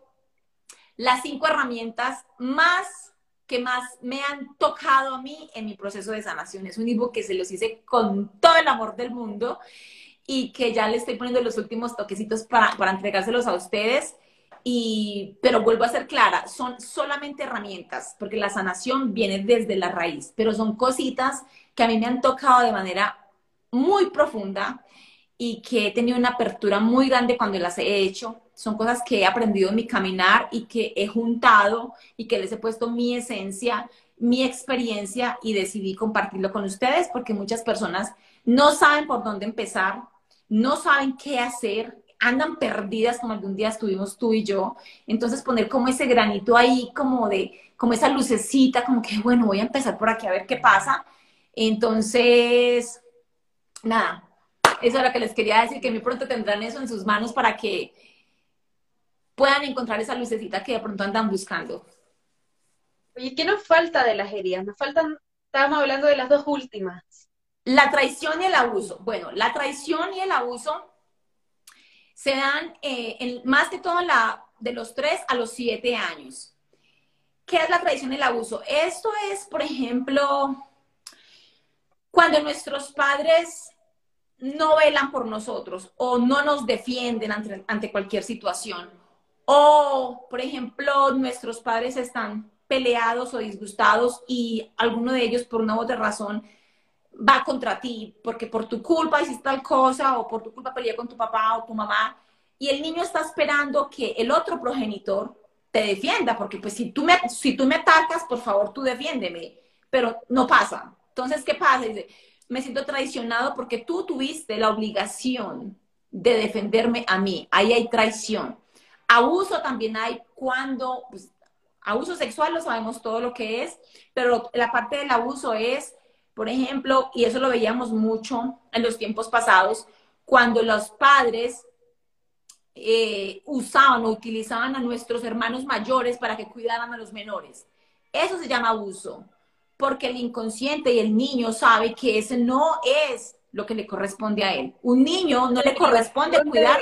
las cinco herramientas más que más me han tocado a mí en mi proceso de sanación. Es un ebook que se los hice con todo el amor del mundo y que ya le estoy poniendo los últimos toquecitos para, para entregárselos a ustedes. Y, pero vuelvo a ser clara, son solamente herramientas, porque la sanación viene desde la raíz, pero son cositas que a mí me han tocado de manera muy profunda y que he tenido una apertura muy grande cuando las he hecho. Son cosas que he aprendido en mi caminar y que he juntado y que les he puesto mi esencia, mi experiencia y decidí compartirlo con ustedes porque muchas personas no saben por dónde empezar, no saben qué hacer, andan perdidas como algún día estuvimos tú y yo. Entonces poner como ese granito ahí, como de, como esa lucecita, como que bueno, voy a empezar por aquí a ver qué pasa. Entonces, nada, eso es lo que les quería decir, que muy pronto tendrán eso en sus manos para que puedan encontrar esa lucecita que de pronto andan buscando. Oye, ¿qué nos falta de las heridas? Nos faltan, estábamos hablando de las dos últimas. La traición y el abuso. Bueno, la traición y el abuso se dan eh, más que todo la, de los tres a los siete años. ¿Qué es la traición y el abuso? Esto es, por ejemplo, cuando nuestros padres no velan por nosotros o no nos defienden ante, cualquier situación. O, por ejemplo, nuestros padres están peleados o disgustados y alguno de ellos, por una u otra razón, va contra ti, porque por tu culpa hiciste tal cosa, o por tu culpa peleé con tu papá o tu mamá, y el niño está esperando que el otro progenitor te defienda, porque pues si tú me, si tú me atacas, por favor tú defiéndeme, pero no pasa. Entonces, ¿qué pasa? Dice, me siento traicionado porque tú tuviste la obligación de defenderme a mí. Ahí hay traición. Abuso también hay cuando, pues, abuso sexual lo sabemos todo lo que es, pero la parte del abuso es, por ejemplo, y eso lo veíamos mucho en los tiempos pasados, cuando los padres eh, usaban o utilizaban a nuestros hermanos mayores para que cuidaran a los menores. Eso se llama abuso, porque el inconsciente y el niño sabe que ese no es lo que le corresponde a él. Un niño no le corresponde cuidar.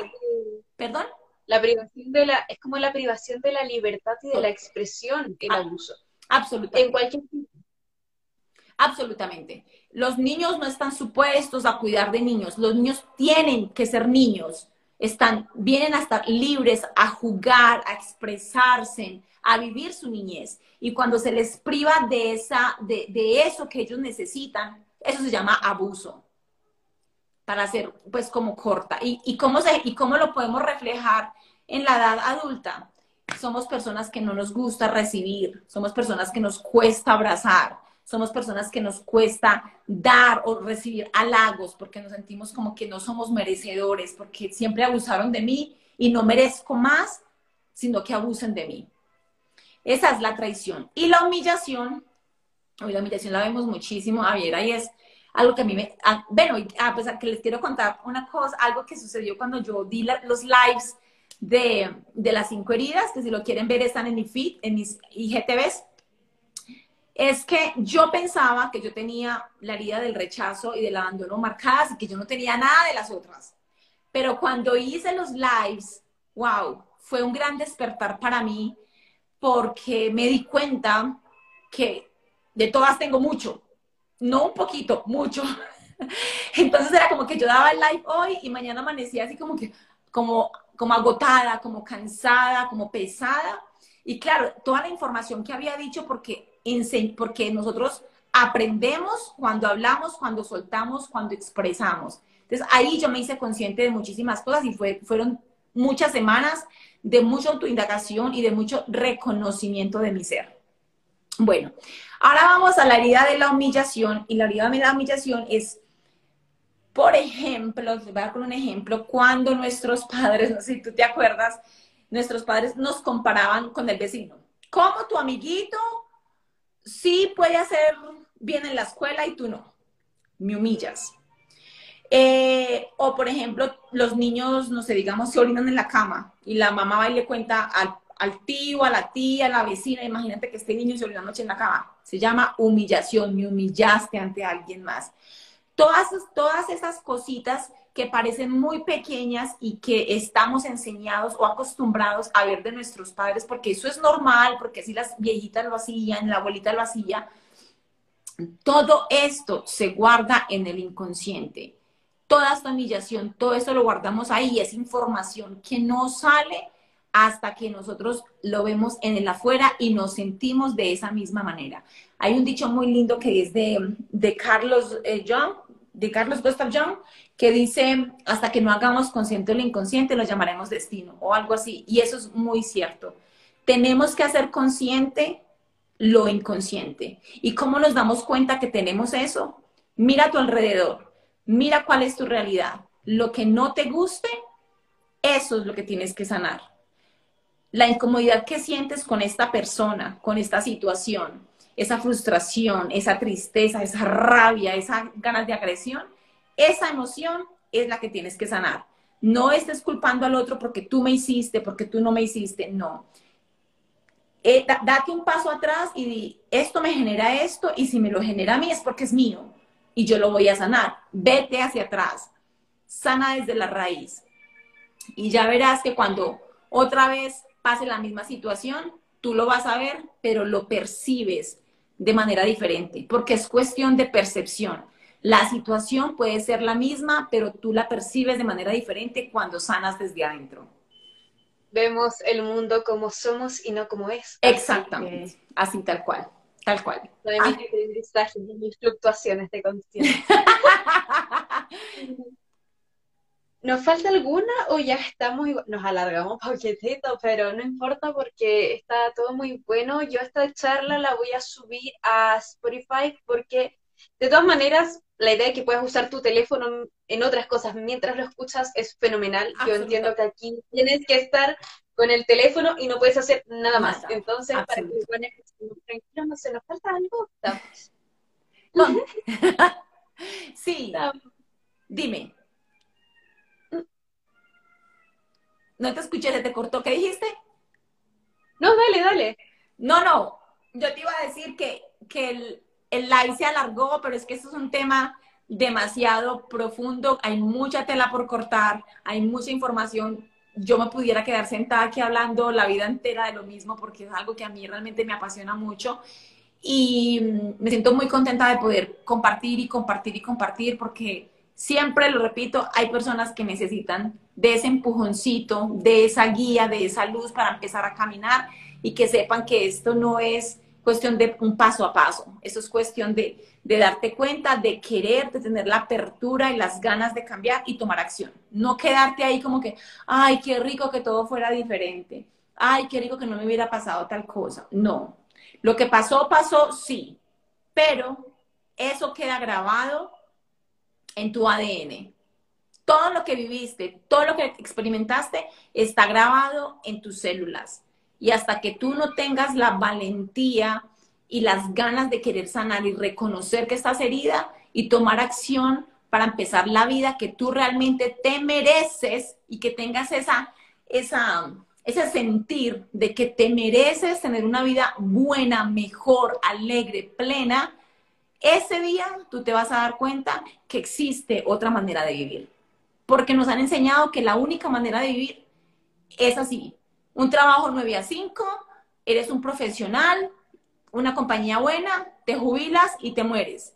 ¿Perdón? La privación de la, es como la privación de la libertad y de la expresión, el ah, abuso. Absolutamente. En cualquier Absolutamente. Los niños no están supuestos a cuidar de niños. Los niños tienen que ser niños. Están, vienen a estar libres a jugar, a expresarse, a vivir su niñez. Y cuando se les priva de, esa, de, eso que ellos necesitan, eso se llama abuso para hacer pues como corta. ¿Y, cómo se, ¿Y cómo lo podemos reflejar en la edad adulta? Somos personas que no nos gusta recibir, somos personas que nos cuesta abrazar, somos personas que nos cuesta dar o recibir halagos porque nos sentimos como que no somos merecedores, porque siempre abusaron de mí y no merezco más, sino que abusen de mí. Esa es la traición. Y la humillación, hoy la humillación la vemos muchísimo, a ver, ahí es algo que a mí me, ah, bueno, a pesar que les quiero contar una cosa, algo que sucedió cuando yo di los lives de, de, las cinco heridas, que si lo quieren ver están en mi feed, en mis IGTVs, es que yo pensaba que yo tenía la herida del rechazo y del abandono marcadas y que yo no tenía nada de las otras. Pero cuando hice los lives, wow, fue un gran despertar para mí porque me di cuenta que de todas tengo mucho, no un poquito, mucho. Entonces era como que yo daba el live hoy y mañana amanecía así como que, como, como agotada, como cansada, como pesada. Y claro, toda la información que había dicho porque, porque nosotros aprendemos cuando hablamos, cuando soltamos, cuando expresamos. Entonces ahí yo me hice consciente de muchísimas cosas y fue, fueron muchas semanas de mucha autoindagación y de mucho reconocimiento de mi ser. Bueno, ahora vamos a la herida de la humillación y la herida de la humillación es, por ejemplo, les voy a dar un ejemplo, cuando nuestros padres, no sé si tú te acuerdas, nuestros padres nos comparaban con el vecino. ¿Cómo tu amiguito sí puede hacer bien en la escuela y tú no? Me humillas. Eh, o, por ejemplo, los niños, no sé, digamos, se orinan en la cama y la mamá va y le cuenta al tío, a la tía, a la vecina, imagínate que este niño se olvidó noche en la cama. Se llama humillación, me humillaste ante alguien más. Todas, todas esas cositas que parecen muy pequeñas y que estamos enseñados o acostumbrados a ver de nuestros padres, porque eso es normal, porque así las viejitas lo hacían, la abuelita lo hacía. Todo esto se guarda en el inconsciente. Toda esta humillación, todo esto lo guardamos ahí, es información que no sale hasta que nosotros lo vemos en el afuera y nos sentimos de esa misma manera. Hay un dicho muy lindo que es de, de Carlos eh, de Carlos Gustav Jung, que dice, hasta que no hagamos consciente lo inconsciente, lo llamaremos destino o algo así. Y eso es muy cierto. Tenemos que hacer consciente lo inconsciente. ¿Y cómo nos damos cuenta que tenemos eso? Mira a tu alrededor, mira cuál es tu realidad. Lo que no te guste, eso es lo que tienes que sanar la incomodidad que sientes con esta persona, con esta situación, esa frustración, esa tristeza, esa rabia, esas ganas de agresión, esa emoción es la que tienes que sanar. No estés culpando al otro porque tú me hiciste, porque tú no me hiciste, no. Eh, date un paso atrás y di, esto me genera esto y si me lo genera a mí es porque es mío y yo lo voy a sanar. Vete hacia atrás, sana desde la raíz. Y ya verás que cuando otra vez pase la misma situación, tú lo vas a ver, pero lo percibes de manera diferente, porque es cuestión de percepción. La situación puede ser la misma, pero tú la percibes de manera diferente cuando sanas desde adentro. Vemos el mundo como somos y no como es. Exactamente, así, tal cual. Tal cual. De mis Ah. aprendizajes y mis fluctuaciones de conciencia. ¿Nos falta alguna o ya estamos igual? Nos alargamos paquetito, pero no importa porque está todo muy bueno. Yo esta charla la voy a subir a Spotify porque de todas maneras la idea de que puedas usar tu teléfono en otras cosas mientras lo escuchas es fenomenal. Yo entiendo que aquí tienes que estar con el teléfono y no puedes hacer nada más. Nada. Entonces, para que Absoluto. lo puedan escuchar tranquilo, no se nos falta algo. Sí, dime. No te escuché, se te cortó. ¿Qué dijiste? No, dale, dale. No, no. Yo te iba a decir que, que el, el live se alargó, pero es que esto es un tema demasiado profundo. Hay mucha tela por cortar, hay mucha información. Yo me pudiera quedar sentada aquí hablando la vida entera de lo mismo porque es algo que a mí realmente me apasiona mucho. Y mm, me siento muy contenta de poder compartir y compartir y compartir porque siempre, lo repito, hay personas que necesitan de ese empujoncito, de esa guía, de esa luz para empezar a caminar y que sepan que esto no es cuestión de un paso a paso, esto es cuestión de, de darte cuenta, de querer, de tener la apertura y las ganas de cambiar y tomar acción. No quedarte ahí como que, ay, qué rico que todo fuera diferente, ay, qué rico que no me hubiera pasado tal cosa. No, lo que pasó, pasó, sí, pero eso queda grabado en tu ADN. Todo lo que viviste, todo lo que experimentaste está grabado en tus células. Y hasta que tú no tengas la valentía y las ganas de querer sanar y reconocer que estás herida y tomar acción para empezar la vida que tú realmente te mereces y que tengas esa, esa, ese sentir de que te mereces tener una vida buena, mejor, alegre, plena, ese día tú te vas a dar cuenta que existe otra manera de vivir. Porque nos han enseñado que la única manera de vivir es así. Un trabajo 9 a 5, eres un profesional, una compañía buena, te jubilas y te mueres.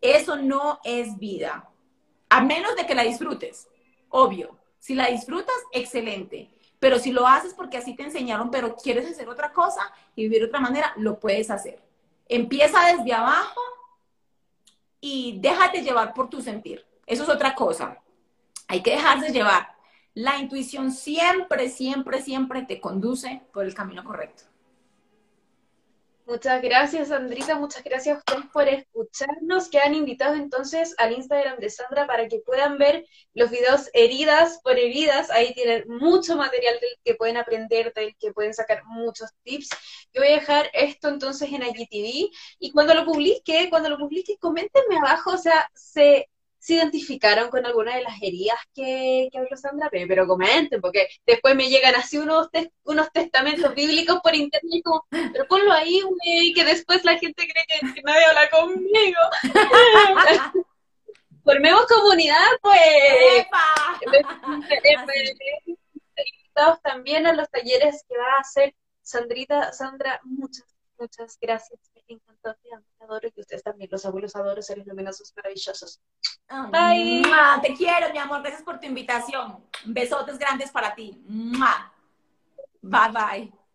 Eso no es vida. A menos de que la disfrutes, obvio. Si la disfrutas, excelente. Pero si lo haces porque así te enseñaron, pero quieres hacer otra cosa y vivir de otra manera, lo puedes hacer. Empieza desde abajo y déjate llevar por tu sentir. Eso es otra cosa. Hay que dejarse llevar. La intuición siempre, siempre, siempre te conduce por el camino correcto. Muchas gracias, Sandrita. Muchas gracias a ustedes por escucharnos. Quedan invitados entonces al Instagram de Sandra para que puedan ver los videos heridas por heridas. Ahí tienen mucho material del que pueden aprender, del que pueden sacar muchos tips. Yo voy a dejar esto entonces en IGTV y cuando lo publique, cuando lo publique, coméntenme abajo, o sea, se se identificaron con alguna de las heridas que, que habló Sandra, pero, pero comenten, porque después me llegan así unos, tes- unos testamentos bíblicos por internet, como, pero ponlo ahí, güey, que después la gente cree que, que nadie habla conmigo. Formemos comunidad, pues. ¡Epa! Invitados también a los talleres que va a hacer Sandrita. Sandra, muchas, muchas gracias. Me encantó, te amo, te adoro y ustedes también, los abuelos adoro, seres luminosos maravillosos. Bye. Mua, Te quiero, mi amor. Gracias por tu invitación. Besotes grandes para ti. Mua. Bye bye.